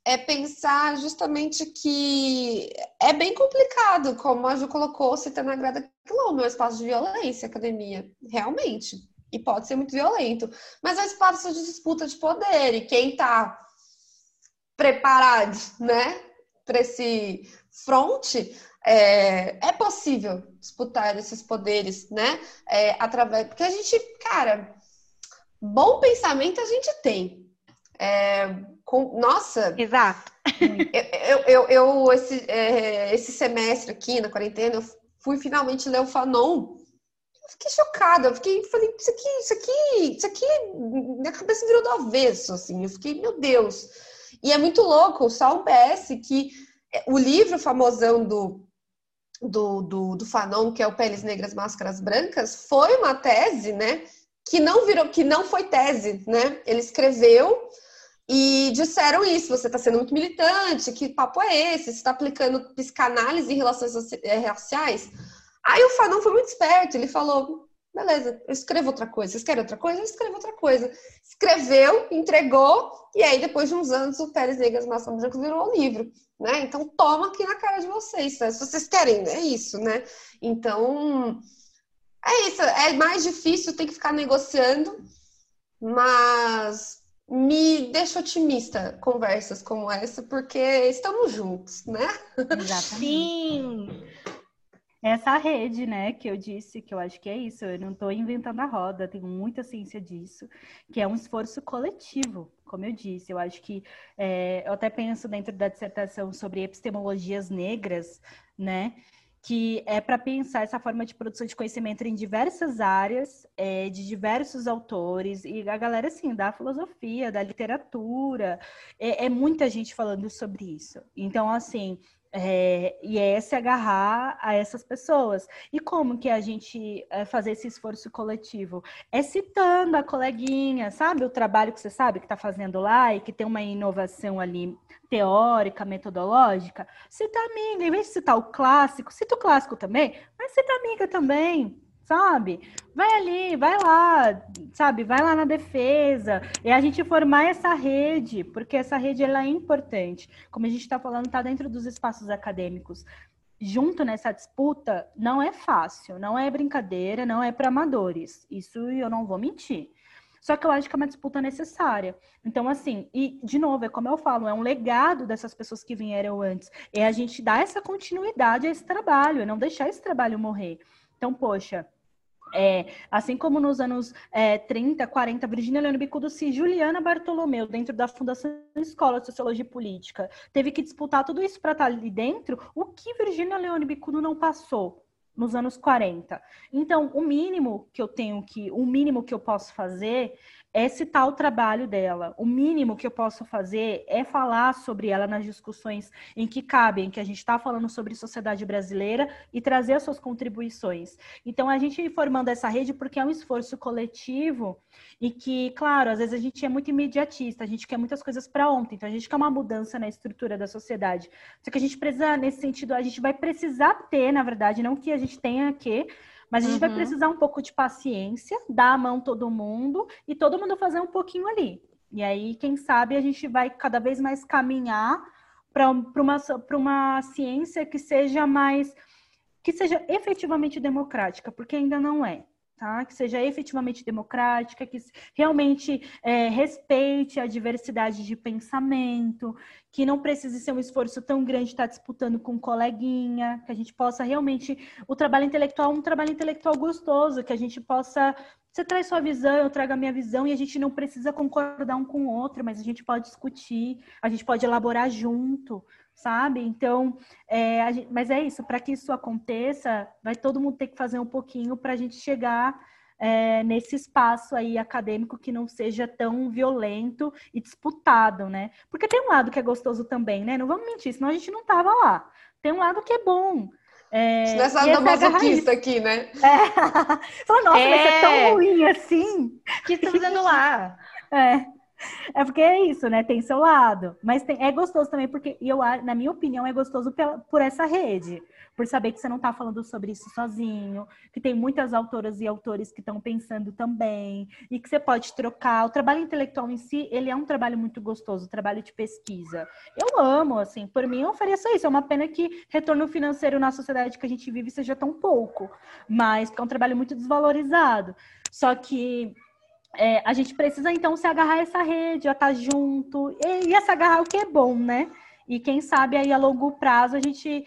é pensar justamente que é bem complicado, como a Ju colocou, citando a Grada Quilombo, é um espaço de violência, academia, realmente. E pode ser muito violento. Mas é um espaço de disputa de poder, e quem está preparados, né, para esse fronte, é, é, possível disputar esses poderes, né, é, através, porque a gente, cara, bom pensamento a gente tem. É, com, nossa, exato. Eu, eu, eu esse, é, esse semestre aqui na quarentena, eu fui finalmente ler o Fanon. Fiquei chocada, eu fiquei, falei, isso aqui, isso aqui, isso aqui, minha cabeça virou do avesso, assim. Eu fiquei, meu Deus. E é muito louco, só um PS, que o livro famosão do, do, do, do Fanon, que é o Peles Negras, Máscaras Brancas, foi uma tese, né? Que não virou, que não foi tese, né? Ele escreveu e disseram isso, você está sendo muito militante, que papo é esse? Você está aplicando psicanálise em relações eh, raciais? Aí o Fanon foi muito esperto, ele falou, Beleza, eu escrevo outra coisa. Vocês querem outra coisa? Eu escrevo outra coisa. Escreveu, entregou, e aí depois de uns anos o Pérez Negas Maçã Branca virou um livro, né? Então toma aqui na cara de vocês, tá? se vocês querem, é isso, né? Então, é isso, é mais difícil, tem que ficar negociando, mas me deixa otimista conversas como essa, porque estamos juntos, né? Exatamente. Sim! Essa rede, né, que eu disse, que eu acho que é isso, eu não estou inventando a roda, tenho muita ciência disso, que é um esforço coletivo, como eu disse. Eu acho que, é, eu até penso dentro da dissertação sobre epistemologias negras, né, que é para pensar essa forma de produção de conhecimento em diversas áreas, é, de diversos autores, e a galera, assim, da filosofia, da literatura, é, é muita gente falando sobre isso. Então, assim, é, e é se agarrar a essas pessoas. E como que a gente é, fazer esse esforço coletivo? É citando a coleguinha, sabe? O trabalho que você sabe que está fazendo lá e que tem uma inovação ali teórica, metodológica. Cita a amiga, em vez de citar o clássico, cita o clássico também, mas cita a amiga também sabe? Vai ali, vai lá, sabe? Vai lá na defesa. E a gente formar essa rede, porque essa rede ela é importante. Como a gente está falando, está dentro dos espaços acadêmicos. Junto nessa disputa, não é fácil, não é brincadeira, não é para amadores. Isso eu não vou mentir. Só que eu acho que é uma disputa necessária. Então, assim, e de novo, é como eu falo, é um legado dessas pessoas que vieram antes. É a gente dar essa continuidade a esse trabalho, é não deixar esse trabalho morrer. Então, poxa, é, assim como nos anos é, 30, 40, Virginia Leone Bicudo e Juliana Bartolomeu, dentro da Fundação Escola de Sociologia e Política, teve que disputar tudo isso para estar ali dentro, o que Virginia Leone Bicudo não passou nos anos 40. Então, o mínimo que eu tenho que, o mínimo que eu posso fazer é citar o trabalho dela. O mínimo que eu posso fazer é falar sobre ela nas discussões em que cabem, que a gente está falando sobre sociedade brasileira e trazer as suas contribuições. Então, a gente formando essa rede porque é um esforço coletivo e que, claro, às vezes a gente é muito imediatista, a gente quer muitas coisas para ontem, então a gente quer uma mudança na estrutura da sociedade. Só que a gente precisa, nesse sentido, a gente vai precisar ter, na verdade, não que a gente tenha que, mas a gente uhum. vai precisar um pouco de paciência, dar a mão todo mundo e todo mundo fazer um pouquinho ali. E aí, quem sabe, a gente vai cada vez mais caminhar para uma, uma ciência que seja mais que seja efetivamente democrática, porque ainda não é tá? que seja efetivamente democrática, que realmente é, respeite a diversidade de pensamento, que não precise ser um esforço tão grande estar disputando com um coleguinha, que a gente possa realmente. O trabalho intelectual um trabalho intelectual gostoso, que a gente possa. Você traz sua visão, eu trago a minha visão, e a gente não precisa concordar um com o outro, mas a gente pode discutir, a gente pode elaborar junto sabe? Então, é, gente, mas é isso, para que isso aconteça, vai todo mundo ter que fazer um pouquinho para a gente chegar é, nesse espaço aí acadêmico que não seja tão violento e disputado, né? Porque tem um lado que é gostoso também, né? Não vamos mentir, senão a gente não tava lá. Tem um lado que é bom. É, não é só da masoquista aqui, né? É. Fala, nossa, é... mas é tão ruim assim. que está fazendo lá? É. É porque é isso, né? Tem seu lado. Mas tem, é gostoso também, porque eu, na minha opinião, é gostoso pela, por essa rede. Por saber que você não está falando sobre isso sozinho, que tem muitas autoras e autores que estão pensando também, e que você pode trocar. O trabalho intelectual em si, ele é um trabalho muito gostoso, o trabalho de pesquisa. Eu amo, assim, por mim eu faria só isso. É uma pena que retorno financeiro na sociedade que a gente vive seja tão pouco, mas é um trabalho muito desvalorizado. Só que é, a gente precisa então se agarrar a essa rede, a estar tá junto, e, e se agarrar o que é bom, né? E quem sabe aí a longo prazo a gente,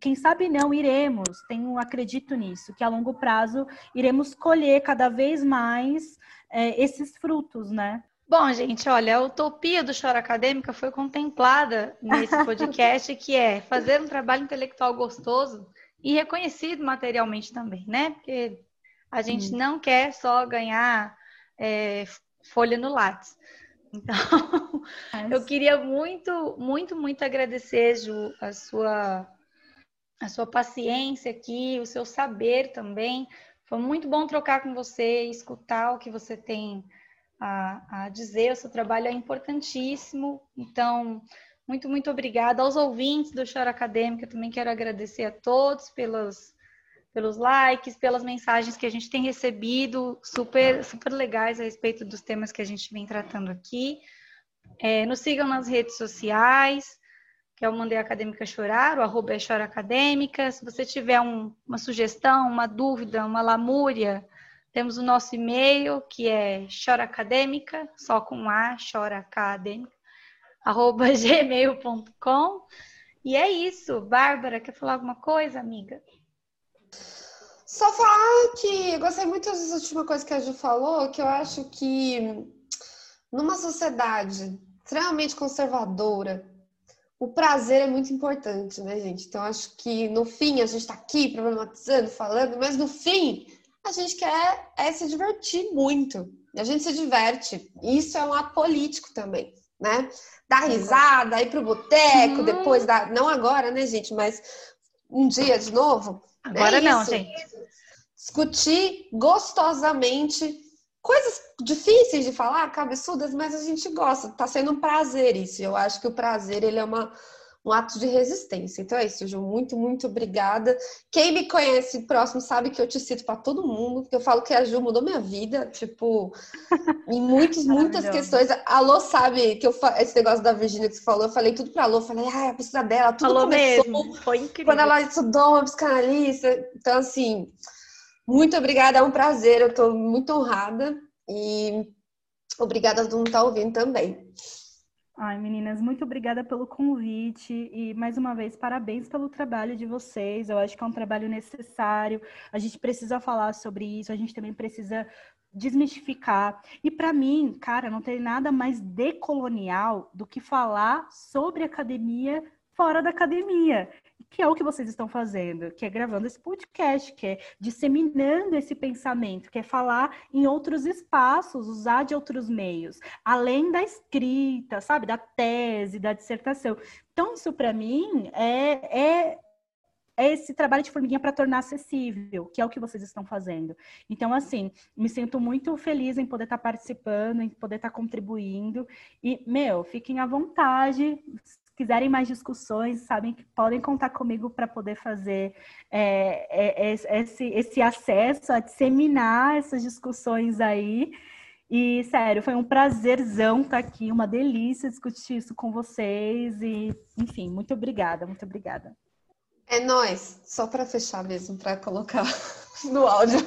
quem sabe não, iremos, tenho, acredito nisso, que a longo prazo iremos colher cada vez mais é, esses frutos, né? Bom, gente, olha, a utopia do Choro Acadêmica foi contemplada nesse podcast, que é fazer um trabalho intelectual gostoso e reconhecido materialmente também, né? Porque a gente hum. não quer só ganhar é, folha no Lattes. Então, eu queria muito, muito, muito agradecer, Ju, a sua, a sua paciência aqui, o seu saber também. Foi muito bom trocar com você, escutar o que você tem a, a dizer. O seu trabalho é importantíssimo. Então, muito, muito obrigada. Aos ouvintes do Choro Acadêmica, também quero agradecer a todos pelos, pelos likes, pelas mensagens que a gente tem recebido, super, super legais a respeito dos temas que a gente vem tratando aqui. É, nos sigam nas redes sociais, que é o Mandei Acadêmica Chorar, o arroba é Chora Acadêmica. Se você tiver um, uma sugestão, uma dúvida, uma lamúria, temos o nosso e-mail, que é choraacadêmica, só com A, choraacadêmica, arroba gmail.com. E é isso. Bárbara, quer falar alguma coisa, amiga? Só falar que eu gostei muito das últimas coisas que a Ju falou, que eu acho que numa sociedade extremamente conservadora, o prazer é muito importante, né, gente? Então, acho que no fim a gente tá aqui problematizando, falando, mas no fim a gente quer é se divertir muito. A gente se diverte. Isso é um ato político também, né? Dar risada, ir pro boteco, uhum. depois da. Não agora, né, gente? Mas um dia de novo. Agora é não, gente. Discutir gostosamente coisas difíceis de falar, cabeçudas, mas a gente gosta. Tá sendo um prazer isso. Eu acho que o prazer ele é uma um ato de resistência. Então é isso, Ju. Muito, muito obrigada. Quem me conhece próximo sabe que eu te cito para todo mundo, que eu falo que a Ju mudou minha vida, tipo, em muitos, muitas questões. A Lô sabe que eu esse negócio da Virgínia que você falou, eu falei tudo pra Lô, falei, ah, a precisa dela, tudo falou começou mesmo. Foi incrível. quando ela estudou uma psicanalista. Então, assim, muito obrigada, é um prazer, eu tô muito honrada e obrigada a todo mundo que tá ouvindo também. Ai, meninas, muito obrigada pelo convite e mais uma vez parabéns pelo trabalho de vocês. Eu acho que é um trabalho necessário. A gente precisa falar sobre isso, a gente também precisa desmistificar. E para mim, cara, não tem nada mais decolonial do que falar sobre academia fora da academia que é o que vocês estão fazendo, que é gravando esse podcast, que é disseminando esse pensamento, que é falar em outros espaços, usar de outros meios, além da escrita, sabe, da tese, da dissertação. Então, isso para mim é, é, é esse trabalho de formiguinha para tornar acessível, que é o que vocês estão fazendo. Então, assim, me sinto muito feliz em poder estar participando, em poder estar contribuindo. E, meu, fiquem à vontade, quiserem mais discussões, sabem que podem contar comigo para poder fazer é, é, é, esse, esse acesso a disseminar essas discussões aí. E, sério, foi um prazerzão estar aqui, uma delícia discutir isso com vocês. E, enfim, muito obrigada, muito obrigada. É nós, só para fechar mesmo, para colocar no áudio.